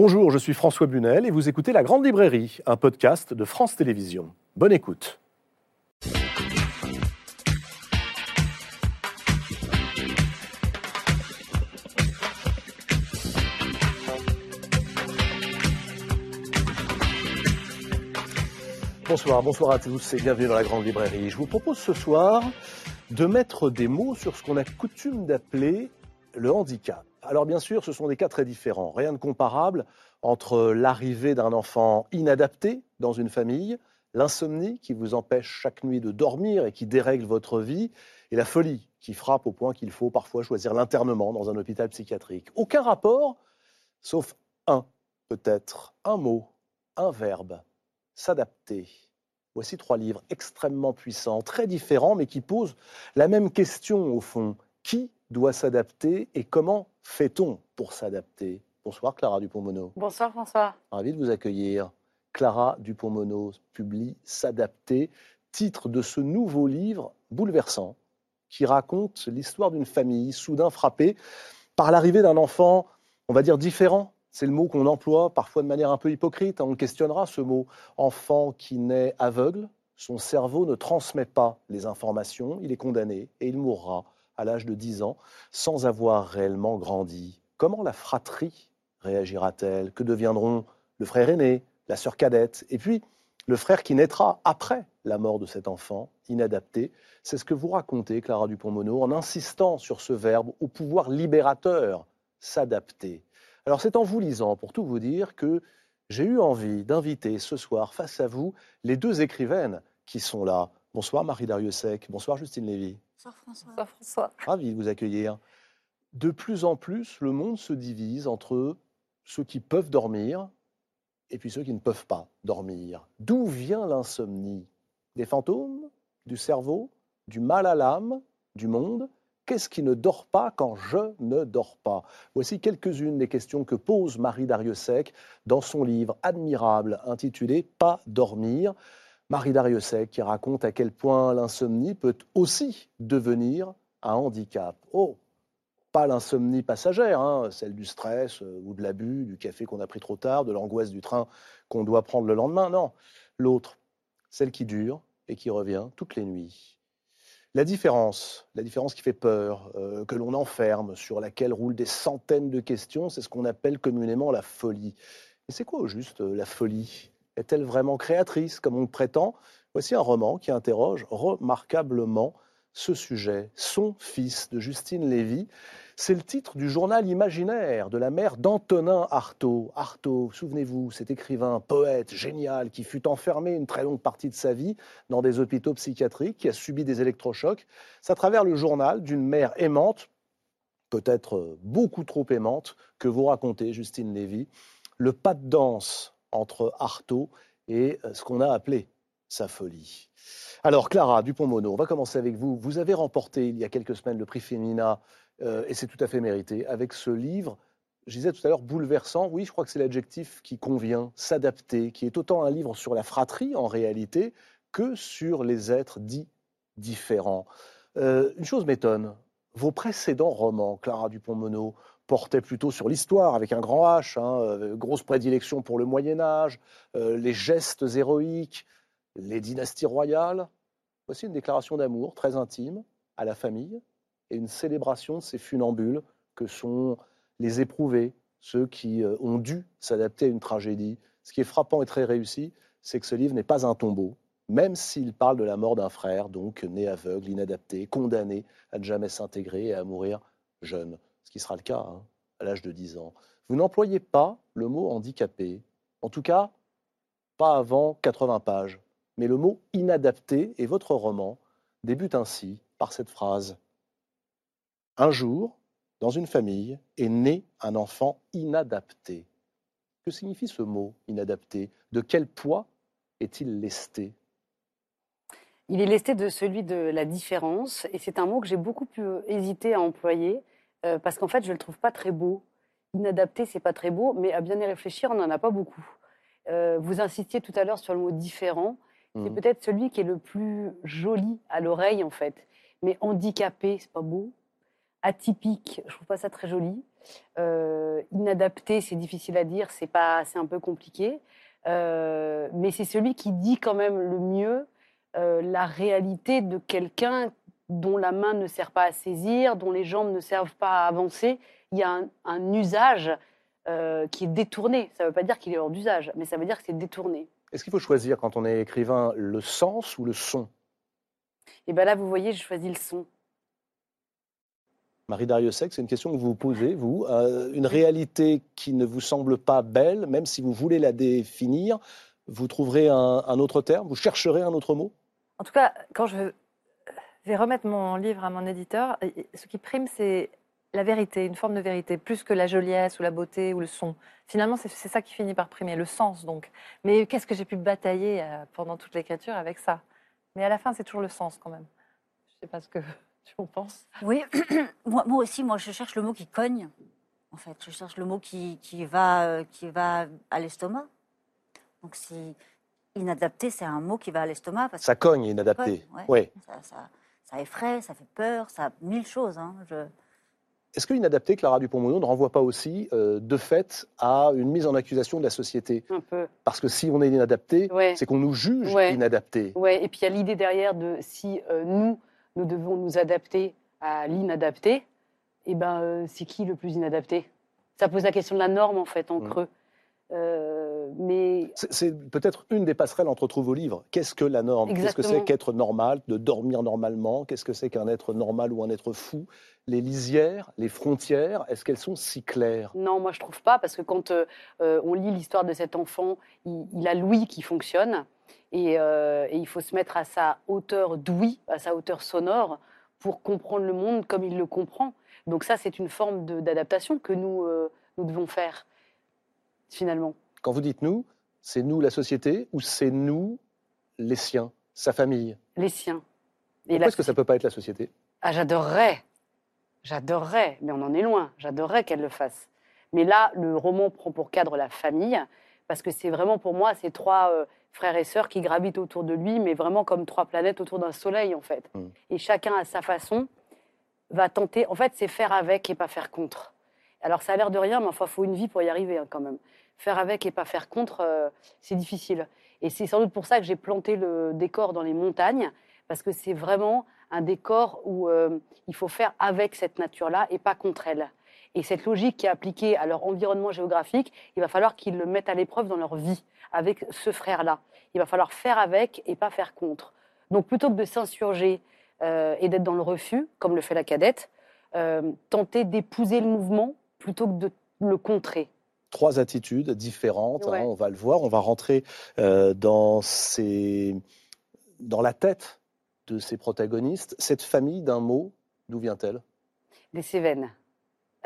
Bonjour, je suis François Bunel et vous écoutez La Grande Librairie, un podcast de France Télévisions. Bonne écoute. Bonsoir, bonsoir à tous et bienvenue dans la Grande Librairie. Je vous propose ce soir de mettre des mots sur ce qu'on a coutume d'appeler le handicap. Alors bien sûr, ce sont des cas très différents, rien de comparable entre l'arrivée d'un enfant inadapté dans une famille, l'insomnie qui vous empêche chaque nuit de dormir et qui dérègle votre vie, et la folie qui frappe au point qu'il faut parfois choisir l'internement dans un hôpital psychiatrique. Aucun rapport, sauf un, peut-être, un mot, un verbe, s'adapter. Voici trois livres extrêmement puissants, très différents, mais qui posent la même question au fond. Qui doit s'adapter et comment fait-on pour s'adapter? Bonsoir Clara Dupont-Mono. Bonsoir François. Ravi de vous accueillir. Clara Dupont-Mono publie S'adapter, titre de ce nouveau livre bouleversant qui raconte l'histoire d'une famille soudain frappée par l'arrivée d'un enfant, on va dire différent, c'est le mot qu'on emploie parfois de manière un peu hypocrite. Hein. On questionnera ce mot. Enfant qui naît aveugle, son cerveau ne transmet pas les informations, il est condamné et il mourra à l'âge de 10 ans sans avoir réellement grandi. Comment la fratrie réagira-t-elle? Que deviendront le frère aîné, la sœur cadette? Et puis le frère qui naîtra après la mort de cet enfant, inadapté C'est ce que vous racontez, Clara Dupont-Mono, en insistant sur ce verbe au pouvoir libérateur, s'adapter. Alors c'est en vous lisant, pour tout vous dire, que j'ai eu envie d'inviter ce soir face à vous les deux écrivaines qui sont là. Bonsoir Marie Dariussec, bonsoir Justine Lévy. Bonsoir François. Bonsoir François. Ravi de vous accueillir. De plus en plus, le monde se divise entre ceux qui peuvent dormir et puis ceux qui ne peuvent pas dormir. D'où vient l'insomnie? Des fantômes? Du cerveau? Du mal à l'âme? Du monde? Qu'est-ce qui ne dort pas quand je ne dors pas? Voici quelques-unes des questions que pose Marie Dariussec dans son livre admirable intitulé Pas dormir. Marie Dariussec qui raconte à quel point l'insomnie peut aussi devenir un handicap. Oh, pas l'insomnie passagère, hein, celle du stress euh, ou de l'abus, du café qu'on a pris trop tard, de l'angoisse du train qu'on doit prendre le lendemain. Non, l'autre, celle qui dure et qui revient toutes les nuits. La différence, la différence qui fait peur, euh, que l'on enferme, sur laquelle roulent des centaines de questions, c'est ce qu'on appelle communément la folie. Et c'est quoi au juste euh, la folie? Est-elle vraiment créatrice, comme on le prétend? Voici un roman qui interroge remarquablement ce sujet. Son fils de Justine Lévy, c'est le titre du journal imaginaire de la mère d'Antonin Artaud. Artaud, souvenez-vous, cet écrivain, poète, génial, qui fut enfermé une très longue partie de sa vie dans des hôpitaux psychiatriques, qui a subi des électrochocs. C'est à travers le journal d'une mère aimante, peut-être beaucoup trop aimante, que vous racontez, Justine Lévy, le pas de danse entre Artaud et ce qu'on a appelé sa folie. Alors, Clara Dupont-Mono, on va commencer avec vous. Vous avez remporté il y a quelques semaines le prix Femina euh, et c'est tout à fait mérité, avec ce livre, je disais tout à l'heure, bouleversant, oui, je crois que c'est l'adjectif qui convient, s'adapter, qui est autant un livre sur la fratrie en réalité que sur les êtres dits différents. Euh, une chose m'étonne, vos précédents romans, Clara Dupont-Mono, portaient plutôt sur l'histoire avec un grand H, hein, euh, grosse prédilection pour le Moyen Âge, les gestes héroïques, les dynasties royales. Voici une déclaration d'amour très intime à la famille, et une célébration de ces funambules que sont les éprouvés, ceux qui euh, ont dû s'adapter à une tragédie. Ce qui est frappant et très réussi, c'est que ce livre n'est pas un tombeau, même s'il parle de la mort d'un frère, donc né aveugle, inadapté, condamné à ne jamais s'intégrer et à mourir jeune, ce qui sera le cas hein, à l'âge de 10 ans. Vous n'employez pas le mot handicapé, en tout cas pas avant 80 pages, mais le mot inadapté, et votre roman débute ainsi par cette phrase. Un jour, dans une famille, est né un enfant inadapté. Que signifie ce mot inadapté De quel poids est-il lesté? Il est lesté de celui de la différence, et c'est un mot que j'ai beaucoup pu hésiter à employer, euh, parce qu'en fait, je le trouve pas très beau. Inadapté, c'est pas très beau, mais à bien y réfléchir, on n'en a pas beaucoup. Euh, vous insistiez tout à l'heure sur le mot différent. C'est mmh. peut-être celui qui est le plus joli à l'oreille, en fait. Mais handicapé, c'est pas beau atypique, je trouve pas ça très joli. Euh, inadapté, c'est difficile à dire, c'est pas, c'est un peu compliqué. Mais c'est celui qui dit quand même le mieux la réalité de quelqu'un dont la main ne sert pas à saisir, dont les jambes ne servent pas à avancer. Il y a un, un usage euh, qui est détourné. Ça ne veut pas dire qu'il est hors d'usage, mais ça veut dire que c'est détourné. Est-ce qu'il faut choisir quand on est écrivain le sens ou le son? Et bien là, vous voyez, je choisis le son. Marie Dariussec, c'est une question que vous vous posez, vous. Euh, une réalité qui ne vous semble pas belle, même si vous voulez la définir, vous trouverez un, un autre terme, vous chercherez un autre mot? En tout cas, quand je vais remettre mon livre à mon éditeur, ce qui prime, c'est la vérité, une forme de vérité, plus que la joliesse ou la beauté ou le son. Finalement, c'est ça qui finit par primer, le sens donc. Mais qu'est-ce que j'ai pu batailler euh, pendant toute l'écriture avec ça? Mais à la fin, c'est toujours le sens quand même. Je ne sais pas ce que tu en penses. Oui, moi, moi, aussi, moi, je cherche le mot qui cogne. En fait, je cherche le mot qui, qui va, euh, qui va à l'estomac. Donc, si inadapté, c'est un mot qui va à l'estomac. Ça cogne, inadapté. Ouais. Ouais. Ça, ça, ça effraie, ça fait peur, ça a mille choses. Hein. Je... Est-ce que inadapté, Clara Dupont-Mono, ne renvoie pas aussi, euh, de fait, à une mise en accusation de la société? Un peu. Parce que si on est inadapté, Ouais. c'est qu'on nous juge Ouais. inadapté. Ouais, et puis il y a l'idée derrière de si euh, nous, nous devons nous adapter à l'inadapté, et ben euh, c'est qui le plus inadapté? Ça pose la question de la norme en fait, en Mm. creux. Mais C'est- peut-être une des passerelles entre tous vos livres. Qu'est-ce que la norme? Qu'est-ce que c'est qu'être normal, de dormir normalement? Qu'est-ce que c'est qu'un être normal ou un être fou? Les lisières, les frontières, est-ce qu'elles sont si claires? Non, moi je trouve pas, parce que quand euh, euh, on lit l'histoire de cet enfant, il, il a l'ouïe qui fonctionne, et, euh, et il faut se mettre à sa hauteur d'ouïe, à sa hauteur sonore, pour comprendre le monde comme il le comprend. Donc ça, c'est une forme d'adaptation que nous, euh, nous devons faire, finalement. Quand vous dites nous, c'est nous la société ou c'est nous les siens, sa famille? Les siens. Et Pourquoi la est-ce que ça ne peut pas être la société? Ah, j'adorerais. J'adorerais, mais on en est loin. J'adorerais qu'elle le fasse. Mais là, le roman prend pour cadre la famille, parce que c'est vraiment pour moi ces trois euh, frères et sœurs qui gravitent autour de lui, mais vraiment comme trois planètes autour d'un soleil, en fait. Mm. Et chacun à sa façon va tenter. En fait, c'est faire avec et pas faire contre. Alors, ça a l'air de rien, mais enfin, il faut une vie pour y arriver, hein, quand même. Faire avec et pas faire contre, euh, c'est difficile. Et c'est sans doute pour ça que j'ai planté le décor dans les montagnes, parce que c'est vraiment un décor où euh, il faut faire avec cette nature-là et pas contre elle. Et cette logique qui est appliquée à leur environnement géographique, il va falloir qu'ils le mettent à l'épreuve dans leur vie avec ce frère-là. Il va falloir faire avec et pas faire contre. Donc plutôt que de s'insurger euh, et d'être dans le refus, comme le fait la cadette, tenter d'épouser le mouvement plutôt que de le contrer. Trois attitudes différentes, hein, on va le voir, on va rentrer euh, dans, ces... dans la tête de ces protagonistes. Cette famille d'un mot, d'où vient-elle? Des Cévennes.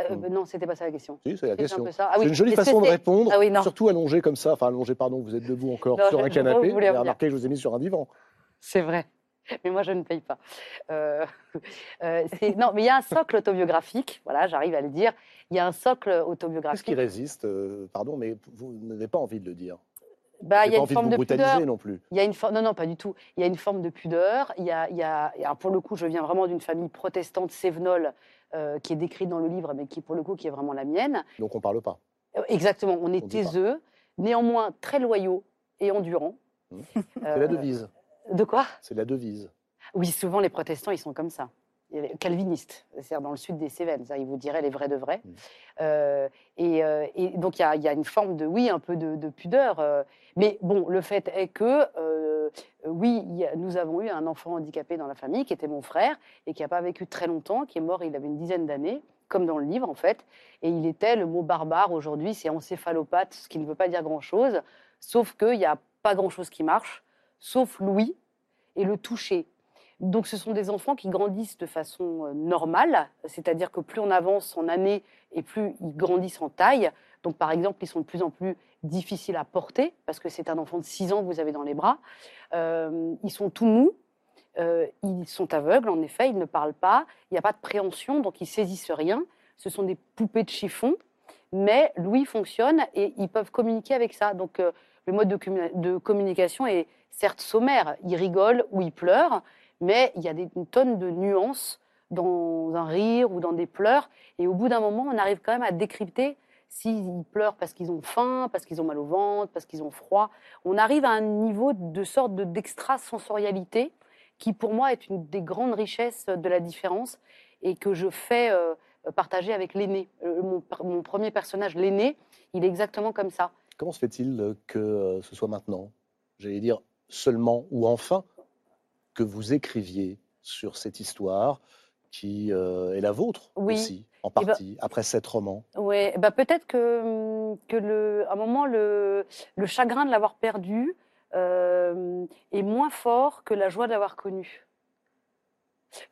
Euh, Mm. Non, c'était pas ça la question. Si, c'est la un question. ça. Ah oui. une jolie façon de répondre, Ah oui, surtout allongé comme ça. Enfin, allongé, pardon, vous êtes debout encore Non, sur un canapé. vous avez remarqué que je vous ai mis sur un divan. C'est vrai. Mais moi, je ne paye pas. Euh, euh, non, mais il y a un socle autobiographique. Voilà, j'arrive à le dire. Il y a un socle Qu'est-ce qui autobiographique. résiste euh, Pardon, mais vous n'avez pas envie de le dire? Bah, il y a une de forme de brutaliser pudeur. non plus. Il y a une forme. Non, non, pas du tout. Il y a une forme de pudeur. Il y a, il y a... alors, pour le coup, je viens vraiment d'une famille protestante sévenole qui est décrite dans le livre, mais qui, pour le coup, qui est vraiment la mienne. Donc on parle pas. Exactement. On est On taiseux, néanmoins très loyaux et endurants. Mmh. Euh, C'est la devise. De quoi? C'est la devise. Oui, souvent les protestants, ils sont comme ça. Calvinistes, c'est-à-dire dans le sud des Cévennes, ils vous diraient les vrais de vrais. Mm. Euh, et, euh, et donc il y, a, il y a une forme de, oui, un peu de, de pudeur. euh, mais bon, le fait est que, oui, a- nous avons eu un enfant handicapé dans la famille qui était mon frère et qui n'a pas vécu très longtemps, qui est mort, il avait une dizaine d'années, comme dans le livre en fait. Et il était, le mot barbare aujourd'hui, c'est encéphalopathe, ce qui ne veut pas dire grand-chose, sauf qu'il n'y a pas grand-chose qui marche, sauf l'ouïe et le toucher. Donc ce sont des enfants qui grandissent de façon euh, normale, c'est-à-dire que plus on avance en années et plus ils grandissent en taille. Donc par exemple, ils sont de plus en plus difficiles à porter, parce que c'est un enfant de 6 ans que vous avez dans les bras. Euh, ils sont tout mous, euh, ils sont aveugles, en effet, ils ne parlent pas, il n'y a pas de préhension, donc ils saisissent rien. Ce sont des poupées de chiffon, mais l'ouïe fonctionne et ils peuvent communiquer avec ça. Donc le mode de, commu- de communication est certes sommaire, ils rigolent ou ils pleurent, mais il y a des, une tonne de nuances dans un rire ou dans des pleurs. Et au bout d'un moment, on arrive quand même à décrypter s'ils pleurent parce qu'ils ont faim, parce qu'ils ont mal au ventre, parce qu'ils ont froid. On arrive à un niveau de sorte de- d'extrasensorialité qui, pour moi, est une des grandes richesses de la différence et que je fais euh, partager avec l'aîné. Euh, mon premier personnage, l'aîné, il est exactement comme ça. Comment se fait-il euh, que euh, ce soit maintenant, j'allais dire seulement ou enfin, que vous écriviez sur cette histoire qui euh, est la vôtre Oui. aussi, en Eh ben- partie, après sept romans? Ouais, bah peut-être que, que le, à un moment, le, le chagrin de l'avoir perdu euh, est moins fort que la joie de l'avoir connu.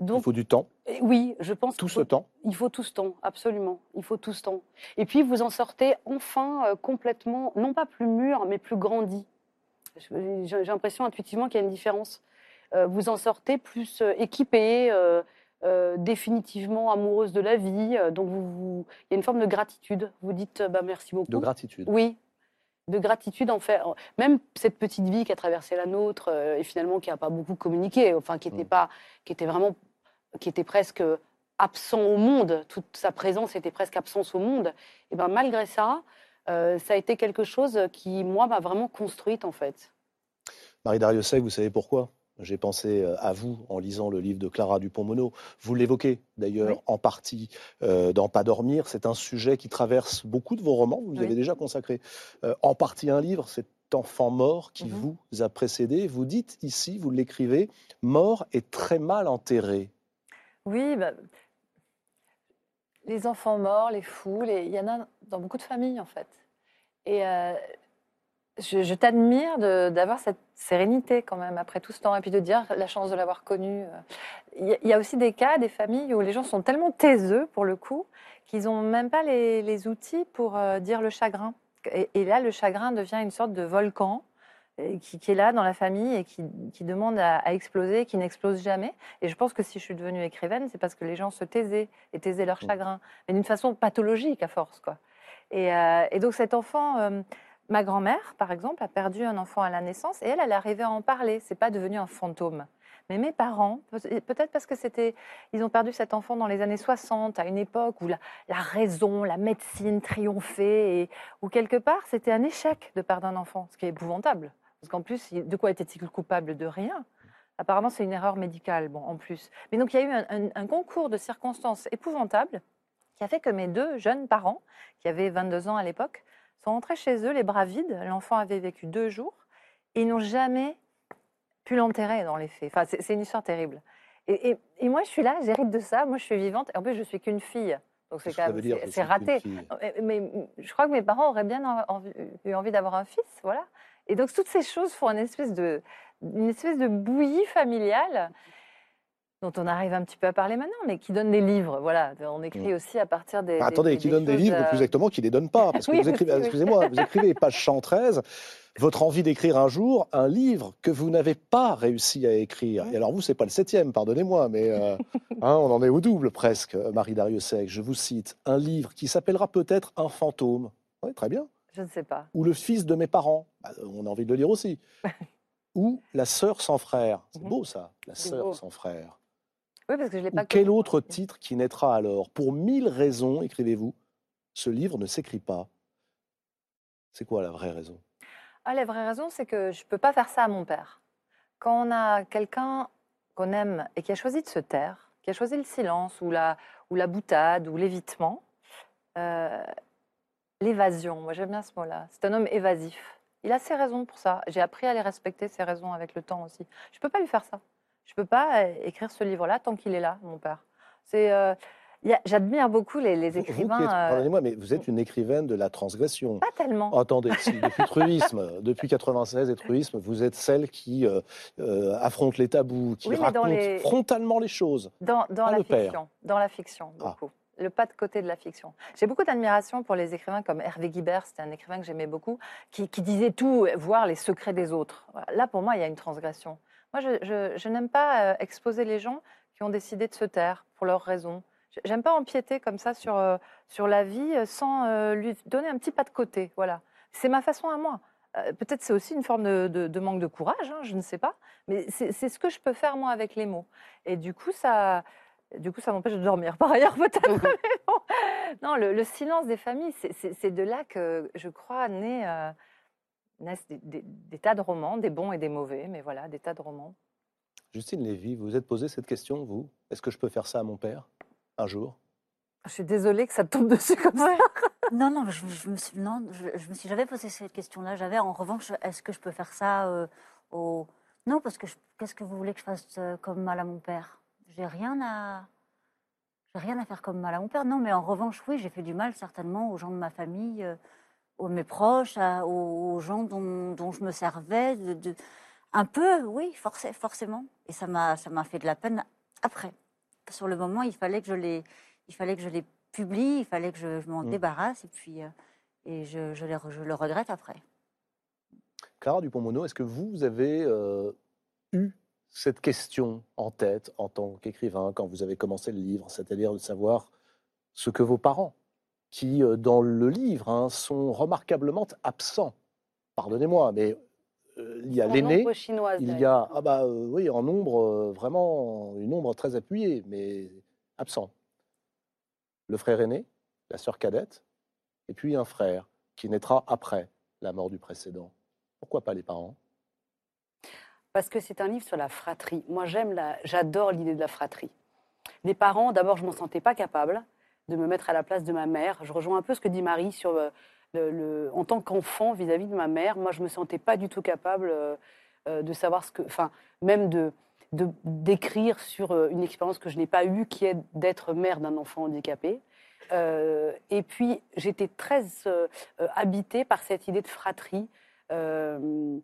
Il faut du temps, oui, je pense tout ce temps. il faut tout ce temps, absolument. Il faut tout ce temps. Et puis, vous en sortez enfin euh, complètement, non pas plus mûr, mais plus grandi. J'ai l'impression intuitivement qu'il y a une différence. Euh, vous en sortez plus euh, équipé, euh, définitivement amoureuse de la vie. donc, vous, vous- il y a une forme de gratitude. Vous dites bah, merci beaucoup. De gratitude. Oui, de gratitude en fait. Même cette petite vie qui a traversé la nôtre euh, et finalement qui n'a pas beaucoup communiqué, enfin qui était Mm. pas, qui était vraiment, qui était presque absent au monde. Toute sa présence était presque absence au monde. Et ben malgré ça, euh, ça a été quelque chose qui moi m'a vraiment construite en fait. Marie Dariussec, vous savez pourquoi? J'ai pensé euh, à vous en lisant le livre de Clara Dupont-Mono. Vous l'évoquez d'ailleurs Oui. en partie euh, dans Pas dormir. C'est un sujet qui traverse beaucoup de vos romans. Vous Oui. avez déjà consacré euh, en partie un livre. Cet enfant mort qui Mhm. vous a précédé. Vous dites ici, vous l'écrivez, mort et très mal enterré. Oui, bah, les enfants morts, les fous, les- il y en a dans beaucoup de familles en fait. Et euh, je, je t'admire d'avoir cette sérénité quand même après tout ce temps et puis de dire la chance de l'avoir connu. Il y, a- il y a aussi des cas, des familles où les gens sont tellement taiseux pour le coup qu'ils n'ont même pas les, les outils pour euh, dire le chagrin. Et, et là, le chagrin devient une sorte de volcan qui, qui est là dans la famille et qui, qui demande à, à exploser, qui n'explose jamais. Et je pense que si je suis devenue écrivaine, c'est parce que les gens se taisaient et taisaient leur Mm. chagrin, mais d'une façon pathologique à force. Quoi. Et, euh, et donc cet enfant, euh, ma grand-mère, par exemple, a perdu un enfant à la naissance et elle, elle arrivée à en parler. C'est pas devenu un fantôme. Mais mes parents, peut- peut-être parce que c'était, ils ont perdu cet enfant dans les années 60, à une époque où la, raison, la médecine triomphait, et où quelque part c'était un échec de perdre un enfant, ce qui est épouvantable. Parce qu'en plus, de quoi était-il coupable De rien? Apparemment, c'est une erreur médicale, bon, en plus. Mais donc, il y a eu un concours de circonstances épouvantables qui a fait que mes deux jeunes parents, qui avaient 22 ans à l'époque, sont rentrés chez eux, les bras vides. L'enfant avait vécu deux jours et ils n'ont jamais pu l'enterrer dans les faits. Enfin, c'est une histoire terrible. Et, et- et moi, je suis là, j'hérite de ça. Moi, je suis vivante. Et en plus, je suis qu'une fille. Donc, c'est raté. Mais, mais je crois que mes parents auraient bien en- eu envie d'avoir un fils, voilà. Et donc toutes ces choses font une espèce de, une espèce de bouillie familiale dont on arrive un petit peu à parler maintenant, mais qui donne des livres, voilà. On écrit Mm. aussi à partir des. Bah, attendez, des- qui des donne des livres, euh, plus exactement, qui les donne pas. Parce que Oui, vous écrivez, oui. excusez-moi, vous écrivez page 113, votre envie d'écrire un jour un livre que vous n'avez pas réussi à écrire. Et alors vous, c'est pas le septième, pardonnez-moi, mais euh, hein, on en est au double presque, Marie Dariussec. Je vous cite un livre qui s'appellera peut-être Un fantôme. Oui, très bien. Je ne sais pas. Ou Le fils de mes parents. Bah, on a envie de le lire aussi. Ou La sœur sans frère. C'est Mhm. beau ça, La sœur sans frère. Oui, parce que je l'ai Ou pas. quel autre titre qui naîtra alors? Pour mille raisons, écrivez-vous, ce livre ne s'écrit pas. C'est quoi la vraie raison? Ah, la vraie raison, c'est que je ne peux pas faire ça à mon père. Quand on a quelqu'un qu'on aime et qui a choisi de se taire, qui a choisi le silence ou la, ou la boutade ou l'évitement, euh, l'évasion, moi j'aime bien ce mot-là, c'est un homme évasif. Il a ses raisons pour ça. J'ai appris à les respecter, ses raisons, avec le temps aussi. Je ne peux pas lui faire ça. Je ne peux pas euh, écrire ce livre-là tant qu'il est là, mon père. C'est, euh, J'admire beaucoup les, écrivains. euh, Pardonnez-moi, mais vous êtes une écrivaine de la transgression. pas tellement. Attendez, si, depuis Truisme, depuis 96 et Truisme, vous êtes celle qui euh, affronte les tabous, qui Oui, raconte les- frontalement les choses. Dans, la le père. fiction, dans la fiction, Ah. beaucoup. Le pas de côté de la fiction. J'ai beaucoup d'admiration pour les écrivains comme Hervé Guibert, c'était un écrivain que j'aimais beaucoup, qui, qui disait tout, voir les secrets des autres. Là, pour moi, il y a une transgression. Moi, je, je- je n'aime pas euh, exposer les gens qui ont décidé de se taire pour leurs raisons. Je- J'aime pas empiéter comme ça sur, euh, sur la vie euh, sans lui donner un petit pas de côté. Voilà. C'est ma façon à moi. Euh, Peut-être c'est aussi une forme de, de- de manque de courage, hein, je ne sais pas. Mais c'est ce que je peux faire moi avec les mots. Et du coup, ça, Du coup, ça m'empêche de dormir. Par ailleurs, peut-être. bon. Non, le, le silence des familles, c'est- de là que je crois naît, euh, naissent des, des- des tas de romans, des bons et des mauvais, mais voilà, des tas de romans. Justine Lévy, vous vous êtes posé cette question, vous? Est-ce que je peux faire ça à mon père un jour? Je suis désolée que ça te tombe dessus comme ça. Non, non, je, je me suis, non, je, je me suis jamais posé cette question-là. J'avais en revanche, est-ce que je peux faire ça euh, au... Non, parce que qu'est-ce que vous voulez que je fasse euh, comme mal à mon père? J'ai rien à, j'ai rien à faire comme mal à mon père. Non, mais en revanche, oui, j'ai fait du mal certainement aux gens de ma famille, euh, aux mes proches, à- aux, aux gens dont, dont je me servais, de, de- un peu, oui, forcé- forcément. Et ça m'a, ça m'a fait de la peine après. Sur le moment, il fallait que je les, il fallait que je les publie, il fallait que je, je m'en Mm. débarrasse et puis euh, et je, je, les re- je le regrette après. Clara Dupont-Mono, est-ce que vous avez euh, eu cette question en tête en tant qu'écrivain quand vous avez commencé le livre, c'est-à-dire de savoir ce que vos parents, qui euh, dans le livre hein, sont remarquablement absents, pardonnez-moi, mais euh, il y a l'aîné, il y a ah bah euh, oui en ombre euh, vraiment une ombre très appuyée, mais absent. Le frère aîné, la sœur cadette, et puis un frère qui naîtra après la mort du précédent. Pourquoi pas les parents? Parce que c'est un livre sur la fratrie. Moi, j'aime la, j'adore l'idée de la fratrie. Les parents, d'abord, je m'en sentais pas capable de me mettre à la place de ma mère. Je rejoins un peu ce que dit Marie sur euh, le, le- en tant qu'enfant vis-à-vis de ma mère. Moi, je me sentais pas du tout capable euh, euh, de savoir ce que, enfin, même de de- d'écrire sur une expérience que je n'ai pas eue, qui est d'être mère d'un enfant handicapé. Euh, et puis, j'étais très euh, habitée par cette idée de fratrie. euh,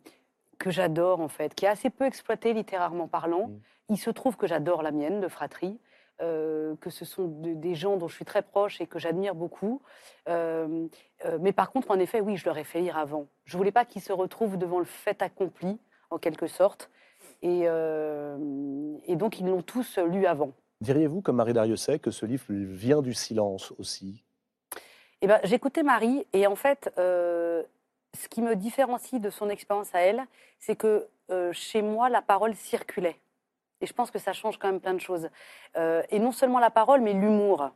que j'adore en fait, qui est assez peu exploitée littérairement parlant. Mm. Il se trouve que j'adore la mienne de fratrie, que ce sont de- des gens dont je suis très proche et que j'admire beaucoup. Euh, euh, mais par contre, en effet, oui, je leur ai fait lire avant. Je voulais pas qu'ils se retrouvent devant le fait accompli, en quelque sorte. Et, euh, et donc, ils l'ont tous lu avant. Diriez-vous, comme Marie Dariussec, que ce livre vient du silence aussi? Eh ben, j'écoutais Marie et en fait, euh, ce qui me différencie de son expérience à elle, c'est que euh, chez moi, la parole circulait. Et je pense que ça change quand même plein de choses. Euh, et non seulement la parole, mais l'humour.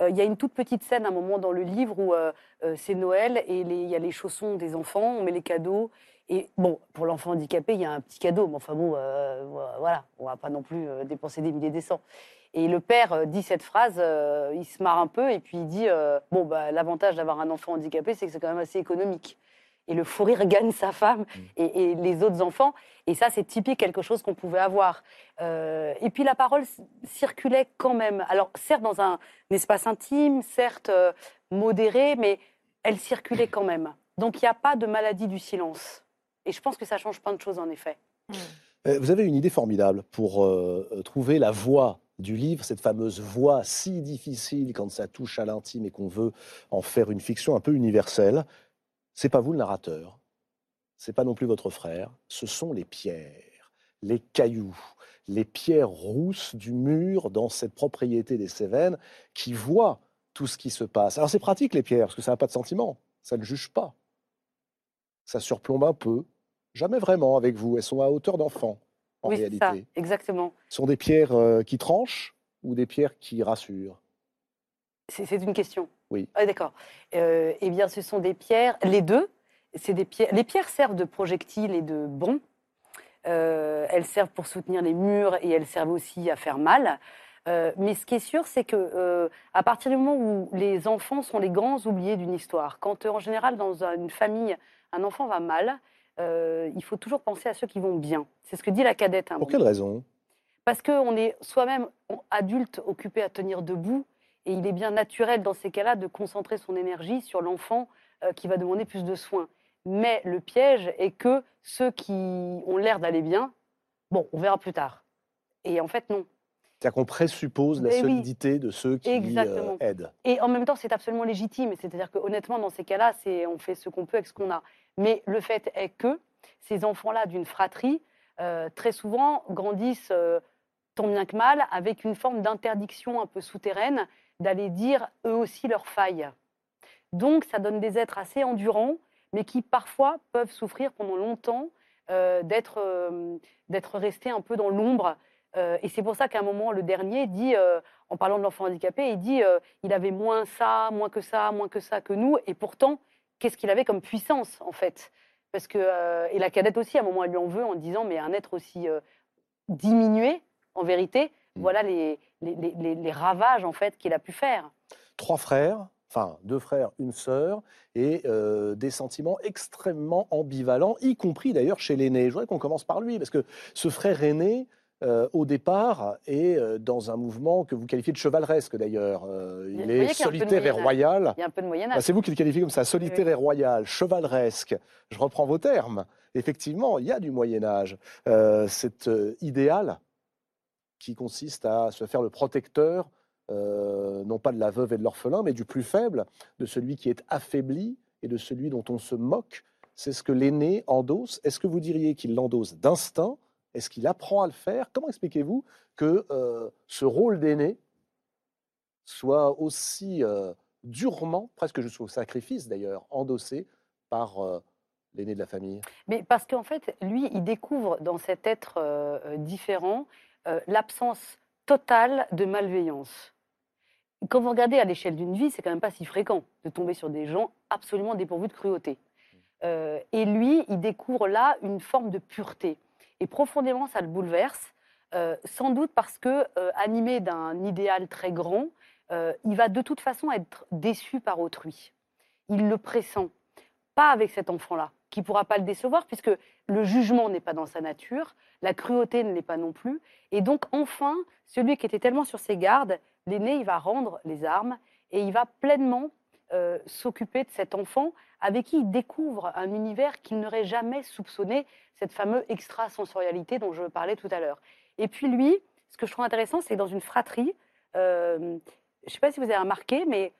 Euh, Il y a une toute petite scène, à un moment dans le livre, où euh, euh, c'est Noël et il y a les chaussons des enfants, on met les cadeaux. Et bon, pour l'enfant handicapé, il y a un petit cadeau, mais enfin bon, euh, voilà, on va pas non plus euh, dépenser des milliers des cents. Et le père euh, dit cette phrase, euh, il se marre un peu et puis il dit euh, Bon, bah, l'avantage d'avoir un enfant handicapé, c'est que c'est quand même assez économique. Et le fou rire gagne sa femme et, et les autres enfants. Et ça, c'est typique quelque chose qu'on pouvait avoir. Euh, et puis la parole circulait quand même. Alors, certes, dans un, espace intime, certes euh, modéré, mais elle circulait quand même. Donc, il n'y a pas de maladie du silence. Et je pense que ça change plein de choses, en effet. Euh, Vous avez une idée formidable pour euh, trouver la voix du livre, cette fameuse voix si difficile quand ça touche à l'intime et qu'on veut en faire une fiction un peu universelle. C'est pas vous le narrateur, c'est pas non plus votre frère, ce sont les pierres, les cailloux, les pierres rousses du mur dans cette propriété des Cévennes qui voient tout ce qui se passe. Alors c'est pratique les pierres parce que ça n'a pas de sentiment, ça ne juge pas, ça surplombe un peu, jamais vraiment avec vous. Elles sont à hauteur d'enfant en oui, réalité. ça, exactement. Ce sont des pierres euh, qui tranchent ou des pierres qui rassurent? C'est une question. Oui. Ah, D'accord. Euh, eh bien, ce sont des pierres, les deux. C'est des pierres. Les pierres servent de projectiles et de bons. Euh, elles servent pour soutenir les murs et elles servent aussi à faire mal. Euh, mais ce qui est sûr, c'est que euh, à partir du moment où les enfants sont les grands oubliés d'une histoire, quand en général dans un- une famille un enfant va mal, il faut toujours penser à ceux qui vont bien. C'est ce que dit la cadette. un Pour quelle raison? Parce qu'on est soi-même adulte occupé à tenir debout, et il est bien naturel dans ces cas-là de concentrer son énergie sur l'enfant euh, qui va demander plus de soins. Mais le piège est que ceux qui ont l'air d'aller bien, bon, on verra plus tard. Et en fait, non. C'est-à-dire qu'on présuppose la Mais oui. solidité de ceux qui euh, Exactement. aident. Et en même temps, c'est absolument légitime. C'est-à-dire que honnêtement, dans ces cas-là, on fait ce qu'on peut avec ce qu'on a. Mais le fait est que ces enfants-là d'une fratrie, euh, très souvent, grandissent euh, tant bien que mal avec une forme d'interdiction un peu souterraine d'aller dire eux aussi leurs failles. Donc, ça donne des êtres assez endurants, mais qui parfois peuvent souffrir pendant longtemps euh, d'être euh, restés un peu dans l'ombre Euh, et c'est pour ça qu'à un moment, le dernier dit, euh, en parlant de l'enfant handicapé, il dit euh, il avait moins ça, moins que ça, moins que ça que nous. Et pourtant, qu'est-ce qu'il avait comme puissance, en fait? Parce que, Et la cadette aussi, à un moment, elle lui en veut en disant mais un être aussi diminué, en vérité, Mm. voilà les, les, les- les- les ravages, en fait, qu'il a pu faire. Trois frères, enfin deux frères, une sœur, et euh, des sentiments extrêmement ambivalents, y compris d'ailleurs chez l'aîné. Je voudrais qu'on commence par lui, parce que ce frère aîné, euh, au départ, est euh, dans un mouvement que vous qualifiez de chevaleresque d'ailleurs. Euh, il est solitaire et royal. Il y a un peu de Ah, Moyen-Âge. c'est vous qui le qualifiez comme ça, solitaire et royal, chevaleresque. Je reprends vos termes. Effectivement, il y a du Moyen Âge. Cet idéal qui consiste à se faire le protecteur, euh, non pas de la veuve et de l'orphelin, mais du plus faible, de celui qui est affaibli et de celui dont on se moque. C'est ce que l'aîné endosse. Est-ce que vous diriez qu'il l'endosse d'instinct? Est-ce qu'il apprend à le faire? Comment expliquez-vous que euh, ce rôle d'aîné soit aussi euh, durement, presque jusqu'au sacrifice d'ailleurs, endossé par l'aîné de la famille? Mais parce qu'en fait, lui, il découvre dans cet être différent euh, l'absence totale de malveillance. Quand vous regardez à l'échelle d'une vie, c'est quand même pas si fréquent de tomber sur des gens absolument dépourvus de cruauté. Euh, et lui, il découvre là une forme de pureté. Et profondément, ça le bouleverse, euh, sans doute parce que, animé d'un idéal très grand, il va de toute façon être déçu par autrui. Il le pressent. Pas avec cet enfant-là, qui ne pourra pas le décevoir, puisque le jugement n'est pas dans sa nature, la cruauté ne l'est pas non plus. Et donc, enfin, celui qui était tellement sur ses gardes, l'aîné, il va rendre les armes et il va pleinement euh, s'occuper de cet enfant avec qui il découvre un univers qu'il n'aurait jamais soupçonné, cette fameuse extrasensorialité dont je parlais tout à l'heure. Et puis lui, ce que je trouve intéressant, c'est que dans une fratrie, euh, je ne sais pas si vous avez remarqué, mais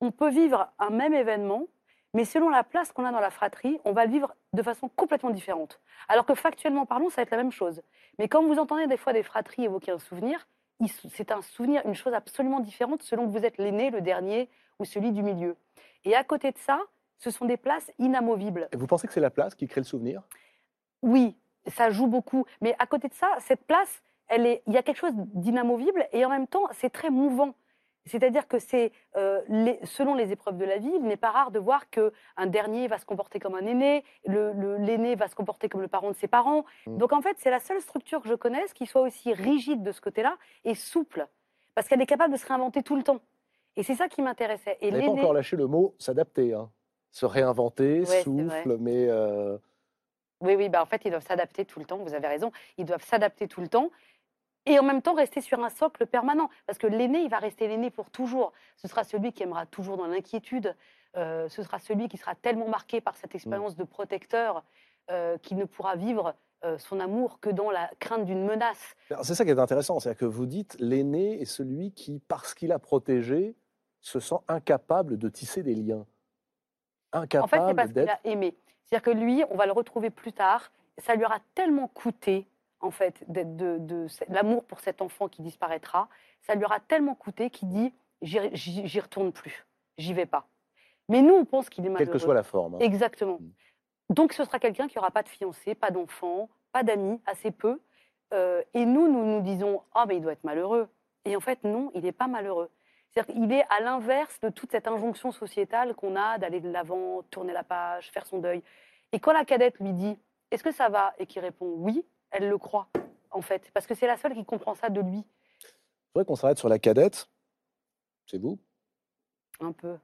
on peut vivre un même événement, mais selon la place qu'on a dans la fratrie, on va le vivre de façon complètement différente. Alors que factuellement parlant, ça va être la même chose. Mais quand vous entendez des fois des fratries évoquer un souvenir, c'est un souvenir, une chose absolument différente selon que vous êtes l'aîné, le dernier ou celui du milieu. Et à côté de ça, ce sont des places inamovibles. Et vous pensez que c'est la place qui crée le souvenir? Oui, ça joue beaucoup. Mais à côté de ça, cette place, elle est, il y a quelque chose d'inamovible et en même temps, c'est très mouvant. C'est-à-dire que c'est, euh, selon les épreuves de la vie, il n'est pas rare de voir que un dernier va se comporter comme un aîné, le- le- l'aîné va se comporter comme le parent de ses parents. Mm. Donc en fait, c'est la seule structure que je connaisse qui soit aussi rigide de ce côté-là et souple, parce qu'elle est capable de se réinventer tout le temps. Et c'est ça qui m'intéressait. Et Vous pas encore lâché le mot s'adapter. hein. Se réinventer, Ouais, souffle, mais euh, Oui, oui, bah en fait, ils doivent s'adapter tout le temps, vous avez raison. Ils doivent s'adapter tout le temps et en même temps rester sur un socle permanent. Parce que l'aîné, il va rester l'aîné pour toujours. Ce sera celui qui aimera toujours dans l'inquiétude. Euh, ce sera celui qui sera tellement marqué par cette expérience de protecteur euh, qu'il ne pourra vivre euh, son amour que dans la crainte d'une menace. c'est ça qui est intéressant. C'est-à-dire que vous dites l'aîné est celui qui, parce qu'il a protégé, se sent incapable de tisser des liens. En fait, c'est Incapable parce qu'il d'être. a aimé. C'est-à-dire que lui, on va le retrouver plus tard. Ça lui aura tellement coûté, en fait, de, de- de- l'amour pour cet enfant qui disparaîtra. Ça lui aura tellement coûté qu'il dit j'y retourne plus, j'y vais pas. Mais nous, on pense qu'il est malheureux. Quelle que soit la forme. hein. Exactement. Mm. Donc, ce sera quelqu'un qui n'aura pas de fiancé, pas d'enfant, pas d'amis, assez peu. Euh, et nous, nous nous disons ah mais il doit être malheureux. Et en fait, non, il n'est pas malheureux. C'est-à-dire qu'il est à l'inverse de toute cette injonction sociétale qu'on a d'aller de l'avant, tourner la page, faire son deuil. Et quand la cadette lui dit Est-ce que ça va? et qu'il répond oui, elle le croit, en fait, parce que c'est la seule qui comprend ça de lui, Je voudrais qu'on s'arrête sur la cadette. C'est vous? Un peu.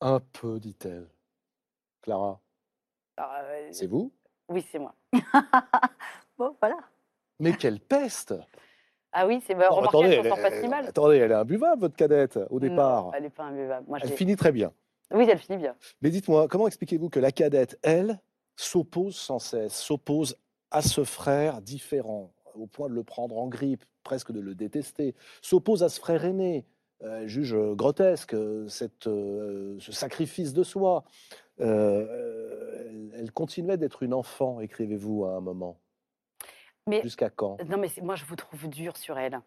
Un peu, dit-elle. Clara, Alors, euh, c'est vous? Oui, c'est moi. Bon, voilà. Mais quelle peste Ah oui, c'est bah, Non, remarquez, elle pas si mal. attendez, elle est imbuvable, votre cadette, au Non, départ. elle n'est pas imbuvable. Moi, je Elle finit très bien. Oui, elle finit bien. Mais dites-moi, comment expliquez-vous que la cadette, elle, s'oppose sans cesse, s'oppose à ce frère différent, au point de le prendre en grippe, presque de le détester, s'oppose à ce frère aîné, euh, juge euh, grotesque euh, cette, euh, ce sacrifice de soi. Elle, continuait d'être une enfant, écrivez-vous à un moment. Mais Jusqu'à quand? Non, mais moi, je vous trouve dur sur elle.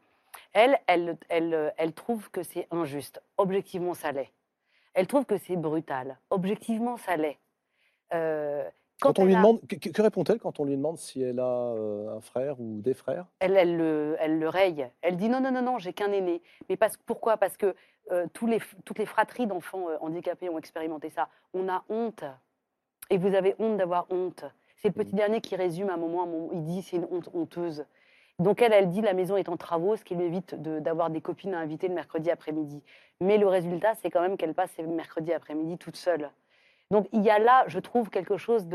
Elle, elle, elle, elle trouve que c'est injuste. Objectivement, ça l'est. Elle trouve que c'est brutal. Objectivement, ça l'est. Euh, Quand, on lui a- demande, que, répond-elle quand on lui demande si elle a euh, un frère ou des frères? Elle, elle, le, elle le raye. Elle dit non, non, non, non, j'ai qu'un aîné. Mais parce, pourquoi? Parce que euh, tous les, toutes les fratries d'enfants euh, handicapés ont expérimenté ça. On a honte. Et vous avez honte d'avoir honte. C'est le petit dernier qui résume à un moment, à un moment, il dit c'est une honte honteuse. Donc elle, elle dit la maison est en travaux, ce qui lui évite de- d'avoir des copines à inviter le mercredi après-midi. Mais le résultat, c'est quand même qu'elle passe ses mercredis après-midi toute seule. Donc il y a là, je trouve, quelque chose